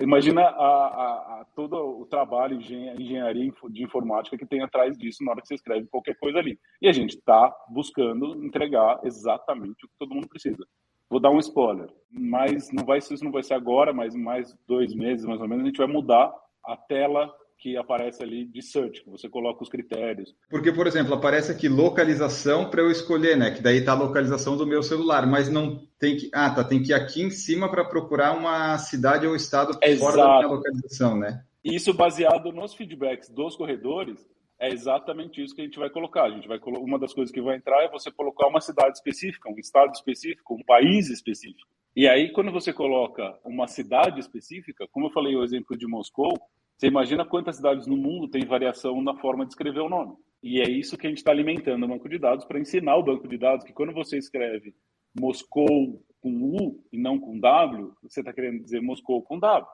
Imagina a, a, a, todo o trabalho, engenharia de informática que tem atrás disso na hora que você escreve qualquer coisa ali. E a gente está buscando entregar exatamente o que todo mundo precisa. Vou dar um spoiler, mas não vai, isso não vai ser agora, mas mais dois meses mais ou menos, a gente vai mudar a tela que aparece ali de search, que você coloca os critérios. Porque, por exemplo, aparece aqui localização para eu escolher, né? Que daí está a localização do meu celular, mas não tem que. Ah, tá. Tem que ir aqui em cima para procurar uma cidade ou estado fora da minha localização, né? Isso baseado nos feedbacks dos corredores. É exatamente isso que a gente vai colocar. A gente vai uma das coisas que vai entrar é você colocar uma cidade específica, um estado específico, um país específico. E aí, quando você coloca uma cidade específica, como eu falei o exemplo de Moscou, você imagina quantas cidades no mundo tem variação na forma de escrever o nome. E é isso que a gente está alimentando o banco de dados para ensinar o banco de dados que quando você escreve Moscou com U e não com W, você está querendo dizer Moscou com W.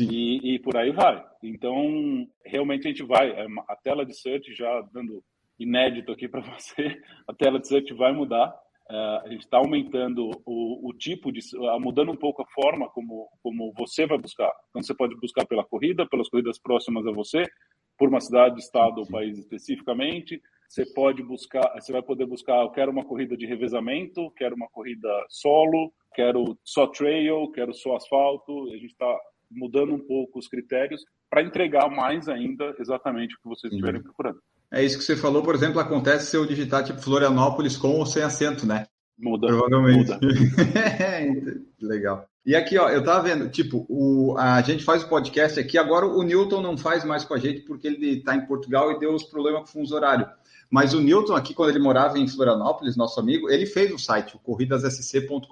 E, e, por aí vai. Então, realmente a gente vai. É a tela de search, já dando inédito aqui para você, a tela de search vai mudar. Uh, a gente está aumentando o, o, tipo de. Uh, mudando um pouco a forma como, como você vai buscar. Então, você pode buscar pela corrida, pelas corridas próximas a você, por uma cidade, estado ou país especificamente. Você pode buscar, você vai poder buscar, eu quero uma corrida de revezamento, quero uma corrida solo, quero só trail, quero só asfalto. A gente está mudando um pouco os critérios para entregar mais ainda exatamente o que vocês estiverem procurando. É isso que você falou, por exemplo, acontece se eu digitar tipo Florianópolis com ou sem acento, né? Muda. Provavelmente. Muda. Legal. E aqui, ó, eu tava vendo, tipo, o, a gente faz o podcast aqui, agora o Newton não faz mais com a gente porque ele está em Portugal e deu os problemas com o fuso horário. Mas o Newton, aqui, quando ele morava em Florianópolis, nosso amigo, ele fez o site, o corridassc.com.br,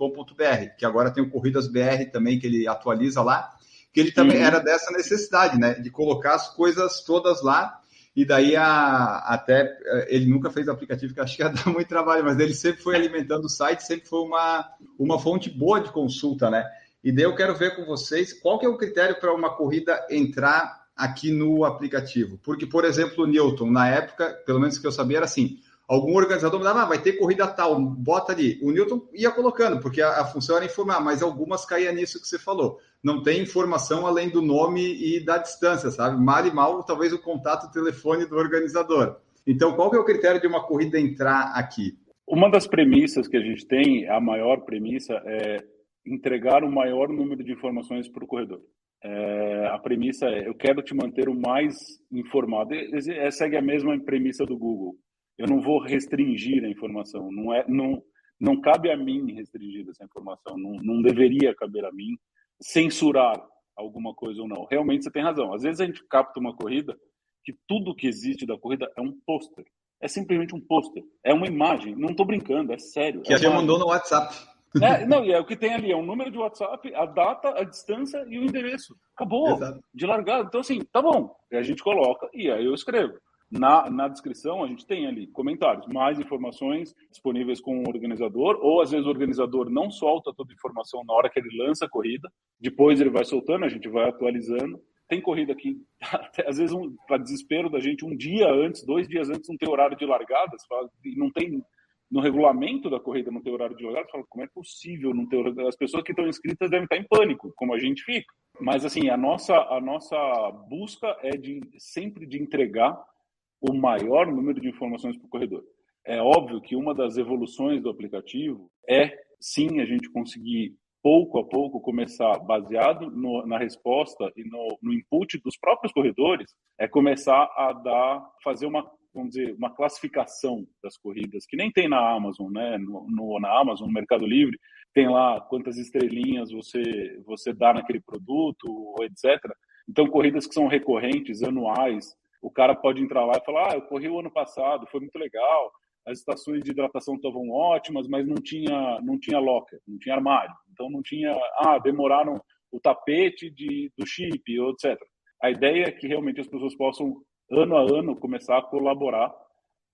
que agora tem o Corridas BR também, que ele atualiza lá, que ele também uhum. era dessa necessidade, né? De colocar as coisas todas lá e daí a, até ele nunca fez aplicativo, que acho que ia dar muito trabalho, mas ele sempre foi alimentando o site, sempre foi uma, uma fonte boa de consulta, né? E daí eu quero ver com vocês qual que é o critério para uma corrida entrar aqui no aplicativo. Porque, por exemplo, o Newton, na época, pelo menos que eu sabia, era assim: algum organizador me dava, ah, vai ter corrida tal, bota ali. O Newton ia colocando, porque a, a função era informar, mas algumas caía nisso que você falou. Não tem informação além do nome e da distância, sabe? Mal e mal, talvez o contato telefone do organizador. Então, qual que é o critério de uma corrida entrar aqui? Uma das premissas que a gente tem, a maior premissa, é entregar o maior número de informações para o corredor. É, a premissa é: eu quero te manter o mais informado. É, segue a mesma premissa do Google. Eu não vou restringir a informação. Não é, não, não cabe a mim restringir essa informação. Não, não deveria caber a mim censurar alguma coisa ou não. Realmente você tem razão. Às vezes a gente capta uma corrida que tudo que existe da corrida é um pôster. É simplesmente um pôster. É uma imagem. Não estou brincando, é sério. Que é a gente mandou no WhatsApp. É, não, e é o que tem ali, é um número de WhatsApp, a data, a distância e o endereço. Acabou. Exato. De largada. Então, assim, tá bom. E a gente coloca e aí eu escrevo. Na, na descrição, a gente tem ali comentários, mais informações disponíveis com o organizador, ou às vezes o organizador não solta toda a informação na hora que ele lança a corrida, depois ele vai soltando, a gente vai atualizando. Tem corrida que, às vezes, um, para desespero da gente, um dia antes, dois dias antes, não tem horário de largada, e não tem no regulamento da corrida não ter horário de largada, fala, como é possível não ter horário? As pessoas que estão inscritas devem estar em pânico, como a gente fica. Mas assim, a nossa a nossa busca é de sempre de entregar o maior número de informações para o corredor. É óbvio que uma das evoluções do aplicativo é sim a gente conseguir pouco a pouco começar, baseado no, na resposta e no, no, input dos próprios corredores, é começar a dar, fazer uma, vamos dizer, uma classificação das corridas, que nem tem na Amazon, né? No, no, na Amazon, no Mercado Livre, tem lá quantas estrelinhas você, você dá naquele produto, etc. Então, corridas que são recorrentes, anuais, o cara pode entrar lá e falar, ah, eu corri o ano passado, foi muito legal, as estações de hidratação estavam ótimas, mas não tinha, não tinha locker, não tinha armário. Então não tinha, ah, demoraram o tapete de, do chip, etc. A ideia é que realmente as pessoas possam, ano a ano, começar a colaborar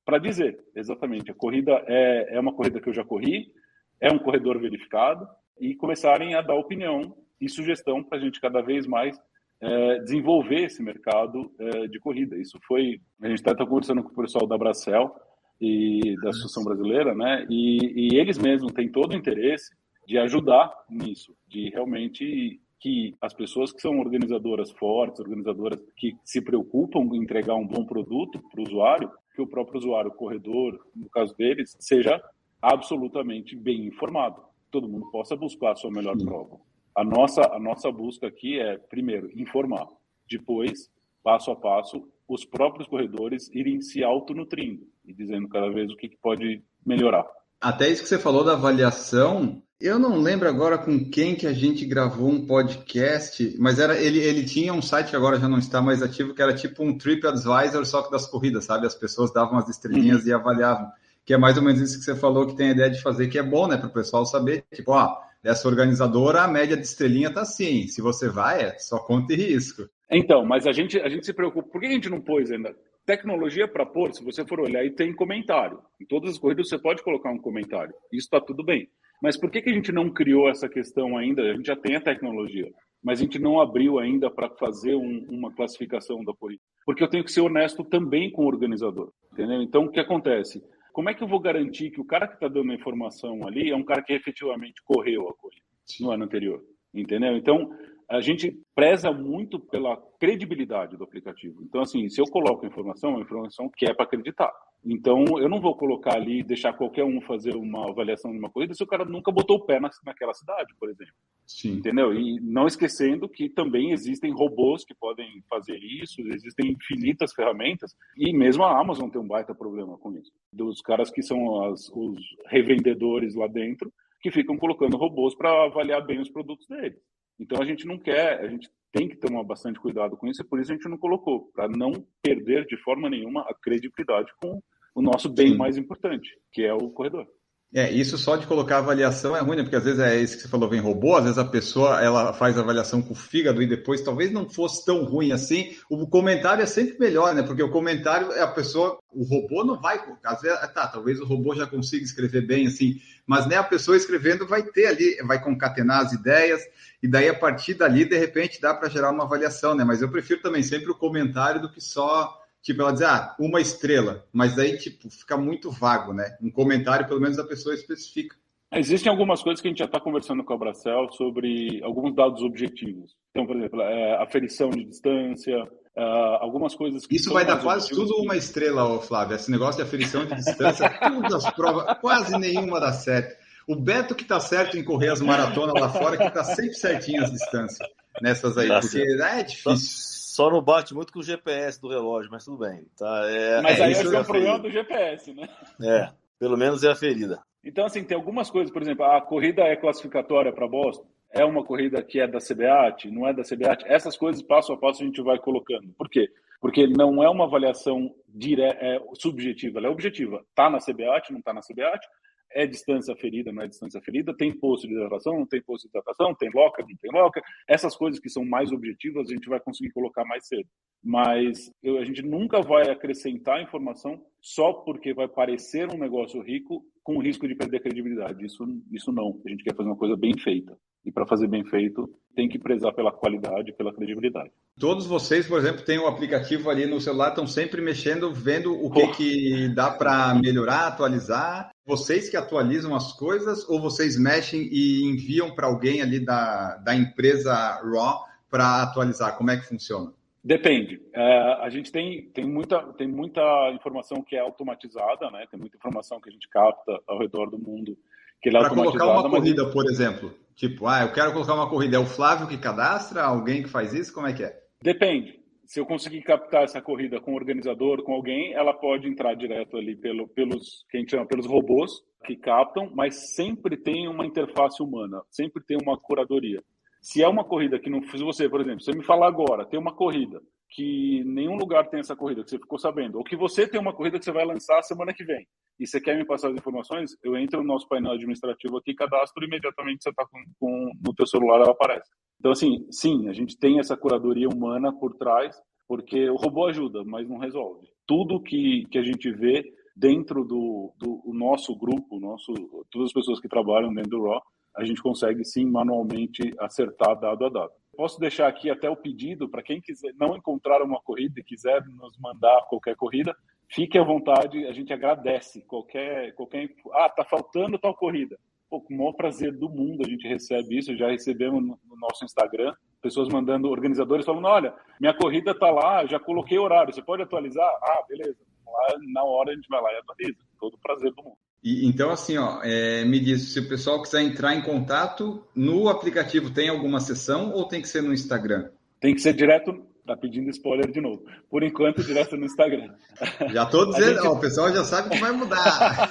para dizer exatamente, a corrida é, é uma corrida que eu já corri, é um corredor verificado, e começarem a dar opinião e sugestão para a gente cada vez mais é, desenvolver esse mercado é, de corrida. Isso foi, a gente está conversando com o pessoal da Bracel, e da Associação Brasileira, né? E, e eles mesmos têm todo o interesse de ajudar nisso, de realmente que as pessoas que são organizadoras fortes, organizadoras que se preocupam em entregar um bom produto para o usuário, que o próprio usuário, o corredor, no caso deles, seja absolutamente bem informado. Todo mundo possa buscar a sua melhor Sim. prova. A nossa, a nossa busca aqui é, primeiro, informar. Depois, passo a passo, os próprios corredores irem se autonutrindo e dizendo cada vez o que, que pode melhorar. Até isso que você falou da avaliação, eu não lembro agora com quem que a gente gravou um podcast, mas era ele, ele tinha um site que agora já não está mais ativo, que era tipo um TripAdvisor, só que das corridas, sabe? As pessoas davam as estrelinhas uhum. e avaliavam. Que é mais ou menos isso que você falou que tem a ideia de fazer, que é bom, né? Para o pessoal saber, tipo, ó, dessa organizadora, a média de estrelinha tá assim. Se você vai, é só conta e risco. Então, mas a gente, a gente se preocupa. Por que a gente não pôs ainda? Tecnologia para pôr, se você for olhar, e tem comentário. Em todas as corridas você pode colocar um comentário. Isso está tudo bem. Mas por que, que a gente não criou essa questão ainda? A gente já tem a tecnologia, mas a gente não abriu ainda para fazer um, uma classificação da corrida. Porque eu tenho que ser honesto também com o organizador. Entendeu? Então, o que acontece? Como é que eu vou garantir que o cara que está dando a informação ali é um cara que efetivamente correu a corrida no ano anterior? Entendeu? Então, a gente preza muito pela credibilidade do aplicativo. Então, assim, se eu coloco informação, é informação que é para acreditar. Então, eu não vou colocar ali deixar qualquer um fazer uma avaliação de uma corrida se o cara nunca botou o pé na, naquela cidade, por exemplo. Sim. Entendeu? E não esquecendo que também existem robôs que podem fazer isso, existem infinitas ferramentas, e mesmo a Amazon tem um baita problema com isso. Dos caras que são as, os revendedores lá dentro, que ficam colocando robôs para avaliar bem os produtos deles. Então a gente não quer, a gente tem que tomar bastante cuidado com isso e por isso a gente não colocou, para não perder de forma nenhuma a credibilidade com o nosso bem mais importante, que é o corredor. É, isso só de colocar avaliação é ruim, né? Porque às vezes é isso que você falou, vem robô, às vezes a pessoa ela faz avaliação com o fígado e depois talvez não fosse tão ruim assim. O comentário é sempre melhor, né? Porque o comentário é a pessoa, o robô não vai, às vezes, tá, talvez o robô já consiga escrever bem assim, mas né, a pessoa escrevendo vai ter ali, vai concatenar as ideias e daí a partir dali de repente dá para gerar uma avaliação, né? Mas eu prefiro também sempre o comentário do que só Tipo, ela diz, ah, uma estrela, mas daí, tipo, fica muito vago, né? Um comentário, pelo menos, a pessoa especifica. Existem algumas coisas que a gente já está conversando com a Bracel sobre alguns dados objetivos. Então, por exemplo, é, aferição de distância, uh, algumas coisas que. Isso vai dar quase tudo uma estrela, ô, Flávio. Esse negócio de aferição de distância, todas as provas, quase nenhuma dá certo. O Beto que está certo em correr as maratonas lá fora, que está sempre certinho as distâncias nessas aí, tá porque é difícil. Só não bate muito com o GPS do relógio, mas tudo bem. Tá? É, mas é, aí é, é o problema do GPS, né? É, pelo menos é a ferida. Então, assim, tem algumas coisas, por exemplo, a corrida é classificatória para Boston, é uma corrida que é da CBAT, não é da CBAT, essas coisas passo a passo a gente vai colocando. Por quê? Porque não é uma avaliação dire... é, subjetiva, ela é objetiva. Está na CBAT, não está na CBAT, é distância ferida, não é distância ferida, tem posto de hidratação, não tem posto de hidratação, tem locker, não tem locker. Essas coisas que são mais objetivas a gente vai conseguir colocar mais cedo. Mas eu, a gente nunca vai acrescentar informação só porque vai parecer um negócio rico com o risco de perder credibilidade. Isso, isso não. A gente quer fazer uma coisa bem feita. E para fazer bem feito, tem que prezar pela qualidade, pela credibilidade. Todos vocês, por exemplo, têm o um aplicativo ali no celular, estão sempre mexendo, vendo o que, que dá para melhorar, atualizar. Vocês que atualizam as coisas ou vocês mexem e enviam para alguém ali da, da empresa Raw para atualizar? Como é que funciona? Depende. É, a gente tem, tem, muita, tem muita informação que é automatizada, né? tem muita informação que a gente capta ao redor do mundo que é Para colocar uma corrida, por exemplo, tipo, ah, eu quero colocar uma corrida, é o Flávio que cadastra, alguém que faz isso, como é que é? Depende. Se eu conseguir captar essa corrida com o organizador, com alguém, ela pode entrar direto ali pelo, pelos, que a gente chama, pelos robôs que captam, mas sempre tem uma interface humana, sempre tem uma curadoria. Se é uma corrida que não. Se você, por exemplo, você me falar agora, tem uma corrida que nenhum lugar tem essa corrida, que você ficou sabendo, ou que você tem uma corrida que você vai lançar semana que vem, e você quer me passar as informações, eu entro no nosso painel administrativo aqui, cadastro e imediatamente você está com, com, no teu celular, ela aparece. Então, assim, sim, a gente tem essa curadoria humana por trás, porque o robô ajuda, mas não resolve. Tudo que, que a gente vê dentro do, do nosso grupo, nosso, todas as pessoas que trabalham dentro do RAW, a gente consegue sim manualmente acertar dado a dado. Posso deixar aqui até o pedido para quem quiser não encontrar uma corrida e quiser nos mandar qualquer corrida, fique à vontade, a gente agradece qualquer qualquer ah, tá faltando tal corrida. Pô, com o maior prazer do mundo a gente recebe isso, já recebemos no, no nosso Instagram, pessoas mandando organizadores falando, olha, minha corrida tá lá, já coloquei horário, você pode atualizar? Ah, beleza. Lá, na hora a gente vai lá e atualiza. Todo prazer do mundo. E, então, assim, ó, é, me diz, se o pessoal quiser entrar em contato, no aplicativo tem alguma sessão ou tem que ser no Instagram? Tem que ser direto, tá pedindo spoiler de novo. Por enquanto, direto no Instagram. Já estou dizendo, gente... ó, o pessoal já sabe que vai mudar.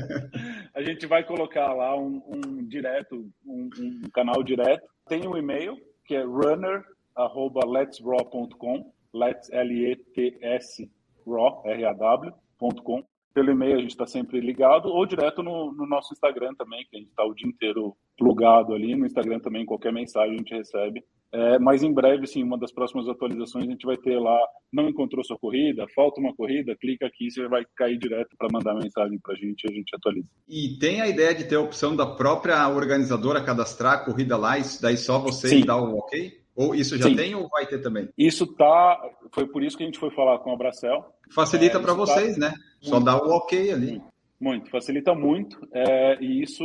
a gente vai colocar lá um, um direto, um, um, canal direto. Tem um e-mail, que é runner.letsraw.com, let's, L-E-T-S, raw, R-A-W.com pelo e-mail a gente está sempre ligado, ou direto no, no, nosso Instagram também, que a gente está o dia inteiro plugado ali. No Instagram também, qualquer mensagem a gente recebe. É, mas em breve, sim, uma das próximas atualizações a gente vai ter lá, não encontrou sua corrida, falta uma corrida, clica aqui, você vai cair direto para mandar mensagem para a gente e a gente atualiza. E tem a ideia de ter a opção da própria organizadora cadastrar a corrida lá, e daí só você dá o ok? Ou isso já Sim. tem ou vai ter também? Isso tá. Foi por isso que a gente foi falar com a Bracel. Facilita é, para tá vocês, tá... né? Muito. Só dá o ok ali. Muito, facilita muito. É, e isso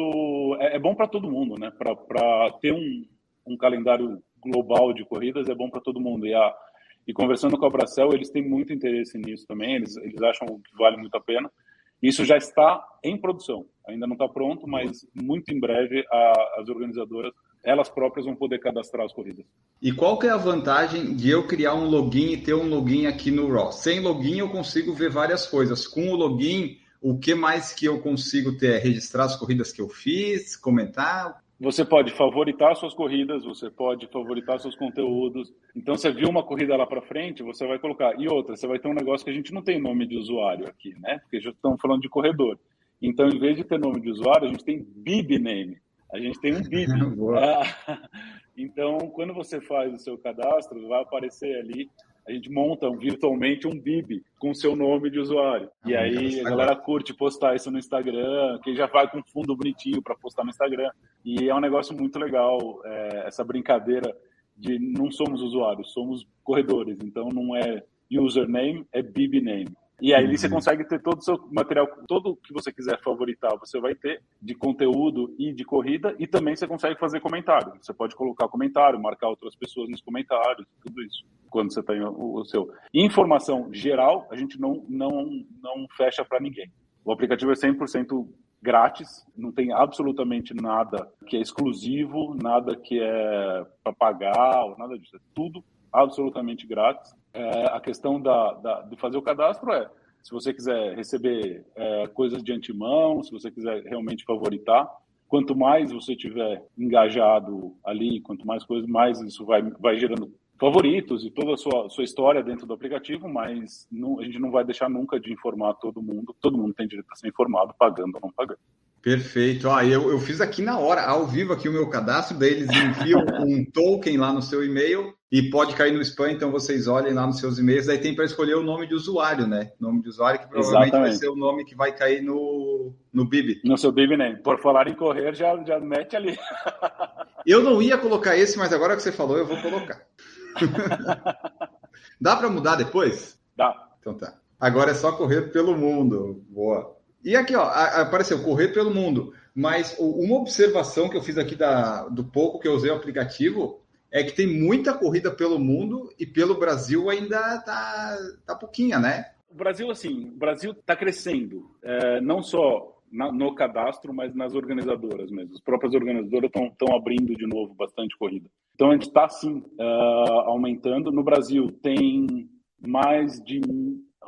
é, é bom para todo mundo, né? Para ter um, um calendário global de corridas é bom para todo mundo. E, a, e conversando com a Bracel, eles têm muito interesse nisso também. Eles, eles acham que vale muito a pena. Isso já está em produção. Ainda não está pronto, mas muito em breve a, as organizadoras elas próprias vão poder cadastrar as corridas. E qual que é a vantagem de eu criar um login e ter um login aqui no Raw? Sem login eu consigo ver várias coisas. Com o login, o que mais que eu consigo ter? É registrar as corridas que eu fiz, comentar? Você pode favoritar suas corridas, você pode favoritar seus conteúdos. Então, você viu uma corrida lá para frente, você vai colocar. E outra, você vai ter um negócio que a gente não tem nome de usuário aqui, né? Porque já estamos falando de corredor. Então, em vez de ter nome de usuário, a gente tem bib name. A gente tem um bib. Ah, então, quando você faz o seu cadastro, vai aparecer ali a gente monta virtualmente um bib com o seu nome de usuário. E ah, aí a galera curte postar isso no Instagram, que já vai com fundo bonitinho para postar no Instagram. E é um negócio muito legal, é, essa brincadeira de não somos usuários, somos corredores. Então não é username é bibname. E aí você consegue ter todo o seu material, todo que você quiser favoritar, você vai ter de conteúdo e de corrida, e também você consegue fazer comentário. Você pode colocar comentário, marcar outras pessoas nos comentários, tudo isso, quando você tem o, o seu. Informação geral, a gente não, não, não fecha para ninguém. O aplicativo é 100% grátis, não tem absolutamente nada que é exclusivo, nada que é para pagar, ou nada disso. É tudo absolutamente grátis. É, a questão da, da, de fazer o cadastro é, se você quiser receber é, coisas de antemão, se você quiser realmente favoritar, quanto mais você tiver engajado ali, quanto mais coisas, mais isso vai, vai gerando favoritos e toda a sua, sua história dentro do aplicativo, mas não, a gente não vai deixar nunca de informar todo mundo. Todo mundo tem direito a ser informado, pagando ou não pagando. Perfeito. Ah, eu, eu fiz aqui na hora, ao vivo aqui o meu cadastro, daí eles enviam um token lá no seu e-mail e pode cair no spam, então vocês olhem lá nos seus e-mails, aí tem para escolher o nome de usuário, né? Nome de usuário que provavelmente Exatamente. vai ser o nome que vai cair no, no BIB. No seu BIB, né? Por falar em correr, já, já mete ali. eu não ia colocar esse, mas agora que você falou, eu vou colocar. Dá para mudar depois? Dá. Então tá. Agora é só correr pelo mundo. Boa. E aqui, ó, apareceu correr pelo mundo. Mas uma observação que eu fiz aqui da, do pouco que eu usei o aplicativo é que tem muita corrida pelo mundo e pelo Brasil ainda tá, tá pouquinha, né? O Brasil, assim, o Brasil está crescendo. É, não só na, no cadastro, mas nas organizadoras mesmo. As próprias organizadoras estão abrindo de novo bastante corrida. Então a gente está sim uh, aumentando. No Brasil tem mais de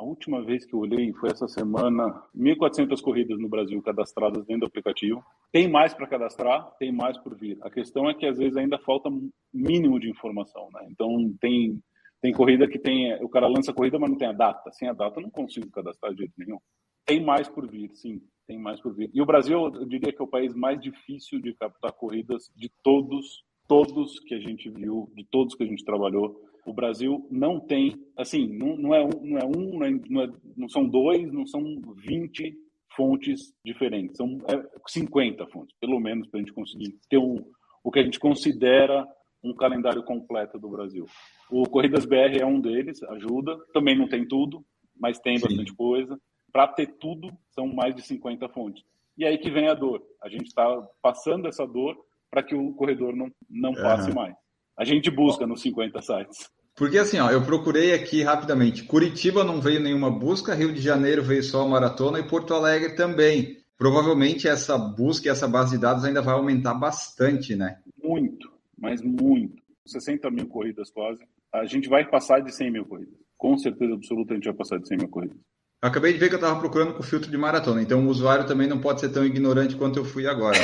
última vez que eu olhei foi essa semana, 1.400 corridas no Brasil cadastradas dentro do aplicativo. Tem mais para cadastrar, tem mais por vir. A questão é que às vezes ainda falta mínimo de informação, né? Então tem tem corrida que tem o cara lança a corrida, mas não tem a data. Sem a data eu não consigo cadastrar de jeito nenhum. Tem mais por vir, sim, tem mais por vir. E o Brasil, eu diria que é o país mais difícil de captar corridas de todos, todos que a gente viu, de todos que a gente trabalhou o Brasil não tem, assim, não, não, é, um, não é um, não, é, não, é, não são dois, não são 20 fontes diferentes, são é, 50 fontes, pelo menos, para a gente conseguir ter um, o que a gente considera um calendário completo do Brasil. O Corridas BR é um deles, ajuda, também não tem tudo, mas tem Sim. bastante coisa. Para ter tudo, são mais de 50 fontes. E aí que vem a dor. A gente está passando essa dor para que o corredor não, não passe uhum. mais. A gente busca nos 50 sites. Porque assim, ó, eu procurei aqui rapidamente. Curitiba não veio nenhuma busca, Rio de Janeiro veio só a maratona e Porto Alegre também. Provavelmente essa busca e essa base de dados ainda vai aumentar bastante, né? Muito, mas muito. 60 mil corridas quase. A gente vai passar de 100 mil corridas. Com certeza absoluta a gente vai passar de 100 mil corridas. Eu acabei de ver que eu estava procurando com filtro de maratona, então o usuário também não pode ser tão ignorante quanto eu fui agora.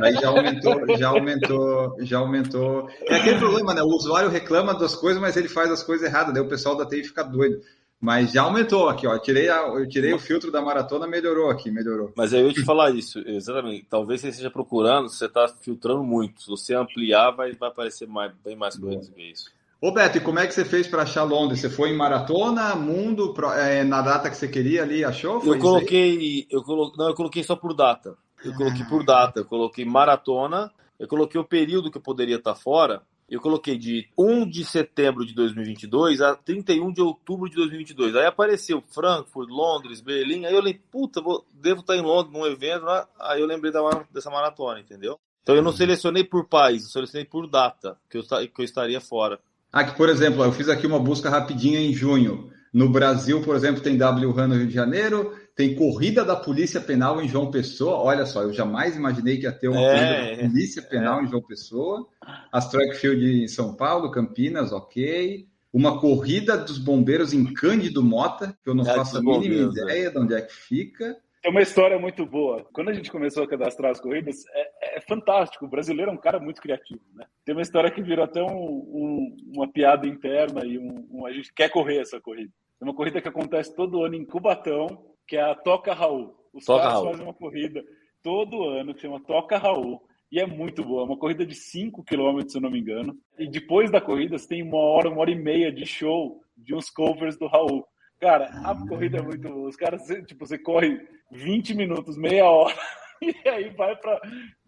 Aí já aumentou, já aumentou, já aumentou. É aquele problema, né? O usuário reclama das coisas, mas ele faz as coisas erradas, daí o pessoal da TI fica doido. Mas já aumentou aqui, ó. Eu tirei, a, eu tirei o filtro da maratona, melhorou aqui, melhorou. Mas eu ia te falar isso, exatamente. Talvez você esteja procurando, você está filtrando muito. Se você ampliar, vai, vai aparecer mais, bem mais coisas do que isso. Ô Beto, e como é que você fez para achar Londres? Você foi em maratona, mundo, é, na data que você queria ali, achou? Foi eu coloquei, eu colo... não, eu coloquei só por data. Eu coloquei por data, eu coloquei maratona, eu coloquei o período que eu poderia estar fora. Eu coloquei de 1 de setembro de 2022 a 31 de outubro de 2022. Aí apareceu Frankfurt, Londres, Berlim. Aí eu falei, puta, vou, devo estar em Londres num evento. Né? Aí eu lembrei da, dessa maratona, entendeu? Então eu não selecionei por país, eu selecionei por data que eu, que eu estaria fora. Aqui, por exemplo, eu fiz aqui uma busca rapidinha em junho. No Brasil, por exemplo, tem W Run no Rio de Janeiro, tem Corrida da Polícia Penal em João Pessoa. Olha só, eu jamais imaginei que ia ter uma é, Corrida da Polícia Penal é. em João Pessoa. As Track Field em São Paulo, Campinas, ok. Uma corrida dos bombeiros em Cândido Mota, que eu não é, faço a mínima ideia de onde é que fica. É uma história muito boa. Quando a gente começou a cadastrar as corridas, é, é fantástico. O brasileiro é um cara muito criativo, né? Tem uma história que virou até um, um, uma piada interna e um, a gente quer correr essa corrida. É uma corrida que acontece todo ano em Cubatão, que é a Toca Raul. Os Toca caras Raul. fazem uma corrida todo ano que chama Toca Raul. E é muito boa, é uma corrida de 5 km, se eu não me engano. E depois da corrida, você tem uma hora, uma hora e meia de show de uns covers do Raul. Cara, a corrida é muito boa. Os caras, tipo, você corre 20 minutos, meia hora e aí vai para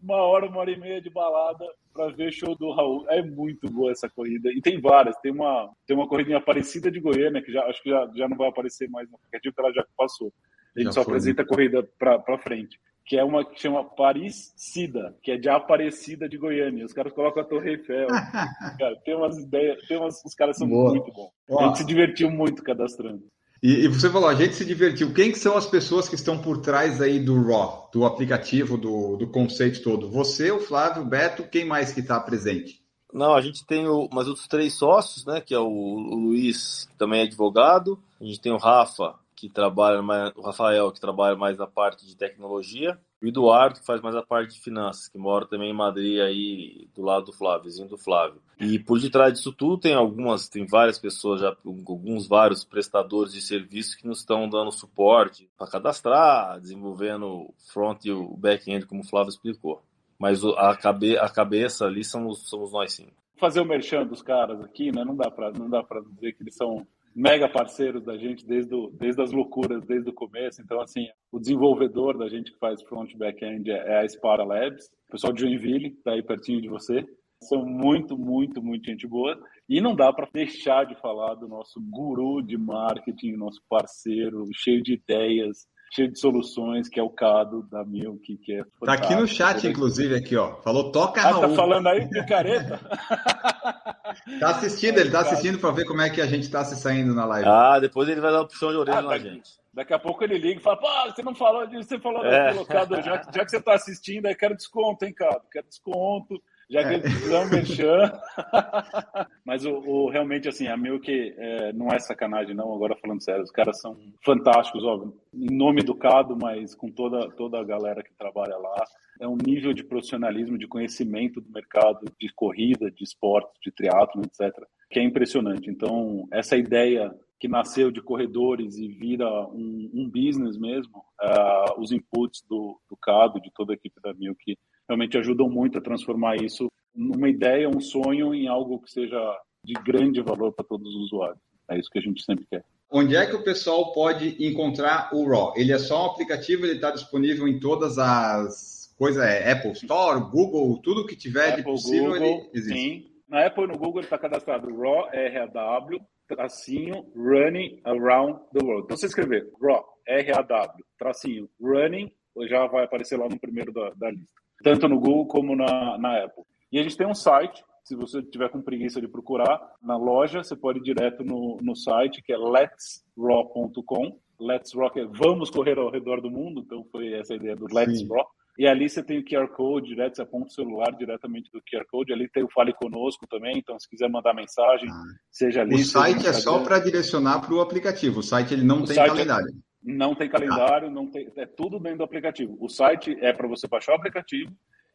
uma hora, uma hora e meia de balada para ver show do Raul. É muito boa essa corrida. E tem várias. Tem uma, tem uma corridinha aparecida de Goiânia, que já, acho que já, já não vai aparecer mais no aplicativo, porque ela já passou. A gente já só foi. apresenta a corrida para frente. Que é uma que chama Paris Cida, que é de Aparecida de Goiânia. Os caras colocam a Torre Eiffel. cara, tem umas ideias, tem umas, os caras são boa. muito bons. A gente se divertiu muito cadastrando. E, e, você falou, a gente se divertiu. Quem que são as pessoas que estão por trás aí do Raw, do aplicativo, do, do conceito todo? Você, o Flávio, o Beto, quem mais que está presente? Não, a gente tem o, mais outros três sócios, né? Que é o, o Luiz, que também é advogado. A gente tem o Rafa, que trabalha mais, o Rafael, que trabalha mais na parte de tecnologia. O Eduardo, que faz mais a parte de finanças, que mora também em Madrid, aí do lado do Flávio, vizinho do Flávio. E por detrás disso tudo tem algumas, tem várias pessoas, já alguns vários prestadores de serviço que nos estão dando suporte para cadastrar, desenvolvendo o front e o back-end, como o Flávio explicou. Mas a, cabe, a cabeça ali somos, somos nós sim. Fazer o merchan dos caras aqui, né? Não dá para não dá para dizer que eles são mega parceiros da gente desde, o, desde as loucuras, desde o começo. Então, assim, o desenvolvedor da gente que faz front back-end é a Spara Labs, o pessoal de Joinville, está aí pertinho de você. São muito, muito, muito gente boa. E não dá para deixar de falar do nosso guru de marketing, nosso parceiro, cheio de ideias, cheio de soluções, que é o Cado da Milk, que é Tá aqui no chat, inclusive, aqui, ó. Falou toca ah, Raul. tá falando aí, picareta? tá assistindo, ele tá assistindo para ver como é que a gente tá se saindo na live. Ah, depois ele vai dar puxão de orelha ah, na gente. Daqui a pouco ele liga e fala, pô, você não falou disso, você falou é. daquilo, já, já que você tá assistindo, aí quero desconto, hein, Cado? Quero desconto já que eles fizeram merchan. Mas o, o, realmente, assim, a Milk é, não é sacanagem, não, agora falando sério, os caras são fantásticos, óbvio, em nome educado, mas com toda, toda a galera que trabalha lá. É um nível de profissionalismo, de conhecimento do mercado, de corrida, de esporte, de triatlo, etc., que é impressionante. Então, essa ideia que nasceu de corredores e vira um, um business mesmo, uh, os inputs do, do CADO, de toda a equipe da Milk, realmente ajudam muito a transformar isso numa ideia, um sonho, em algo que seja de grande valor para todos os usuários. É isso que a gente sempre quer. Onde é que o pessoal pode encontrar o Raw? Ele é só um aplicativo, ele está disponível em todas as coisas, é Apple Store, Google, tudo que tiver Apple, de possível, Google, ele existe. Sim. Na Apple e no Google ele está cadastrado Raw, R-A-W, tracinho, Running Around the World. Então, você escrever Raw, R-A-W, tracinho, Running, já vai aparecer lá no primeiro da, da lista tanto no Google como na, na Apple. E a gente tem um site, se você tiver com preguiça de procurar, na loja, você pode ir direto no, no site, que é letsraw.com. Let's Rock é vamos correr ao redor do mundo, então foi essa a ideia do Let's Sim. Raw. E ali você tem o QR Code direto, você aponta o celular diretamente do QR Code. Ali tem o Fale Conosco também, então se quiser mandar mensagem, ah. seja ali. O site é só para direcionar para o aplicativo, o site ele não o tem calendário. É não tem calendário, não tem, é tudo dentro do aplicativo. O site é para você baixar o aplicativo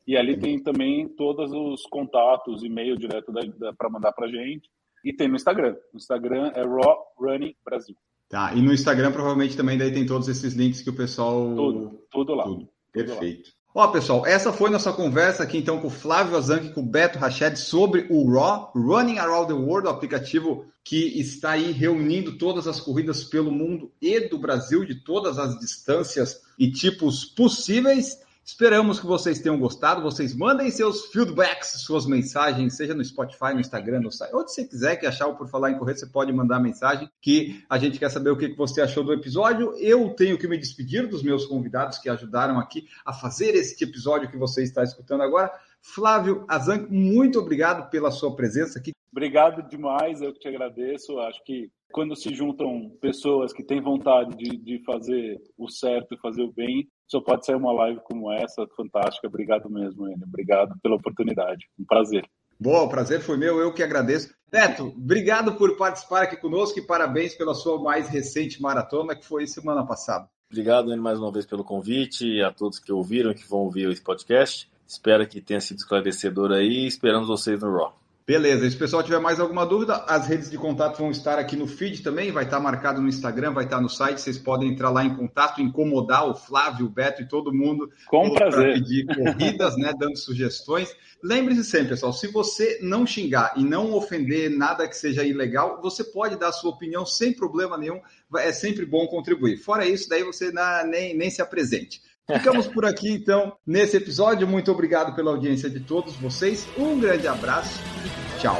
e ali tem também todos os contatos, e-mail direto para mandar para gente. E tem no Instagram. O Instagram é Raw Running Brasil. Tá, e no Instagram provavelmente também daí tem todos esses links que o pessoal. Tudo, tudo lá. Tudo. Perfeito. Ó, pessoal, essa foi nossa conversa aqui então com o Flávio Azanque e com o Beto Rached sobre o Raw Running Around the World, o aplicativo que está aí reunindo todas as corridas pelo mundo e do Brasil, de todas as distâncias e tipos possíveis. Esperamos que vocês tenham gostado. Vocês mandem seus feedbacks, suas mensagens, seja no Spotify, no Instagram, no site, onde você quiser que achar o Por Falar em Correr, você pode mandar mensagem que a gente quer saber o que você achou do episódio. Eu tenho que me despedir dos meus convidados que ajudaram aqui a fazer este episódio que você está escutando agora. Flávio Azan, muito obrigado pela sua presença aqui. Obrigado demais, eu que te agradeço. Acho que quando se juntam pessoas que têm vontade de, de fazer o certo e fazer o bem, só pode ser uma live como essa, fantástica. Obrigado mesmo, Enio. Obrigado pela oportunidade. Um prazer. Boa, o prazer foi meu, eu que agradeço. Beto, obrigado por participar aqui conosco e parabéns pela sua mais recente maratona, que foi semana passada. Obrigado, Enio, mais uma vez pelo convite e a todos que ouviram e que vão ouvir esse podcast. Espero que tenha sido esclarecedor aí. Esperamos vocês no Raw. Beleza, se o pessoal tiver mais alguma dúvida, as redes de contato vão estar aqui no feed também, vai estar marcado no Instagram, vai estar no site, vocês podem entrar lá em contato, incomodar o Flávio, o Beto e todo mundo com prazer pedir corridas, né, dando sugestões. Lembre-se sempre, pessoal, se você não xingar e não ofender nada que seja ilegal, você pode dar a sua opinião sem problema nenhum, é sempre bom contribuir. Fora isso, daí você nem, nem se apresente. Ficamos por aqui, então, nesse episódio. Muito obrigado pela audiência de todos vocês. Um grande abraço e tchau.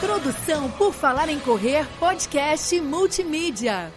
Produção por Falar em Correr, podcast multimídia.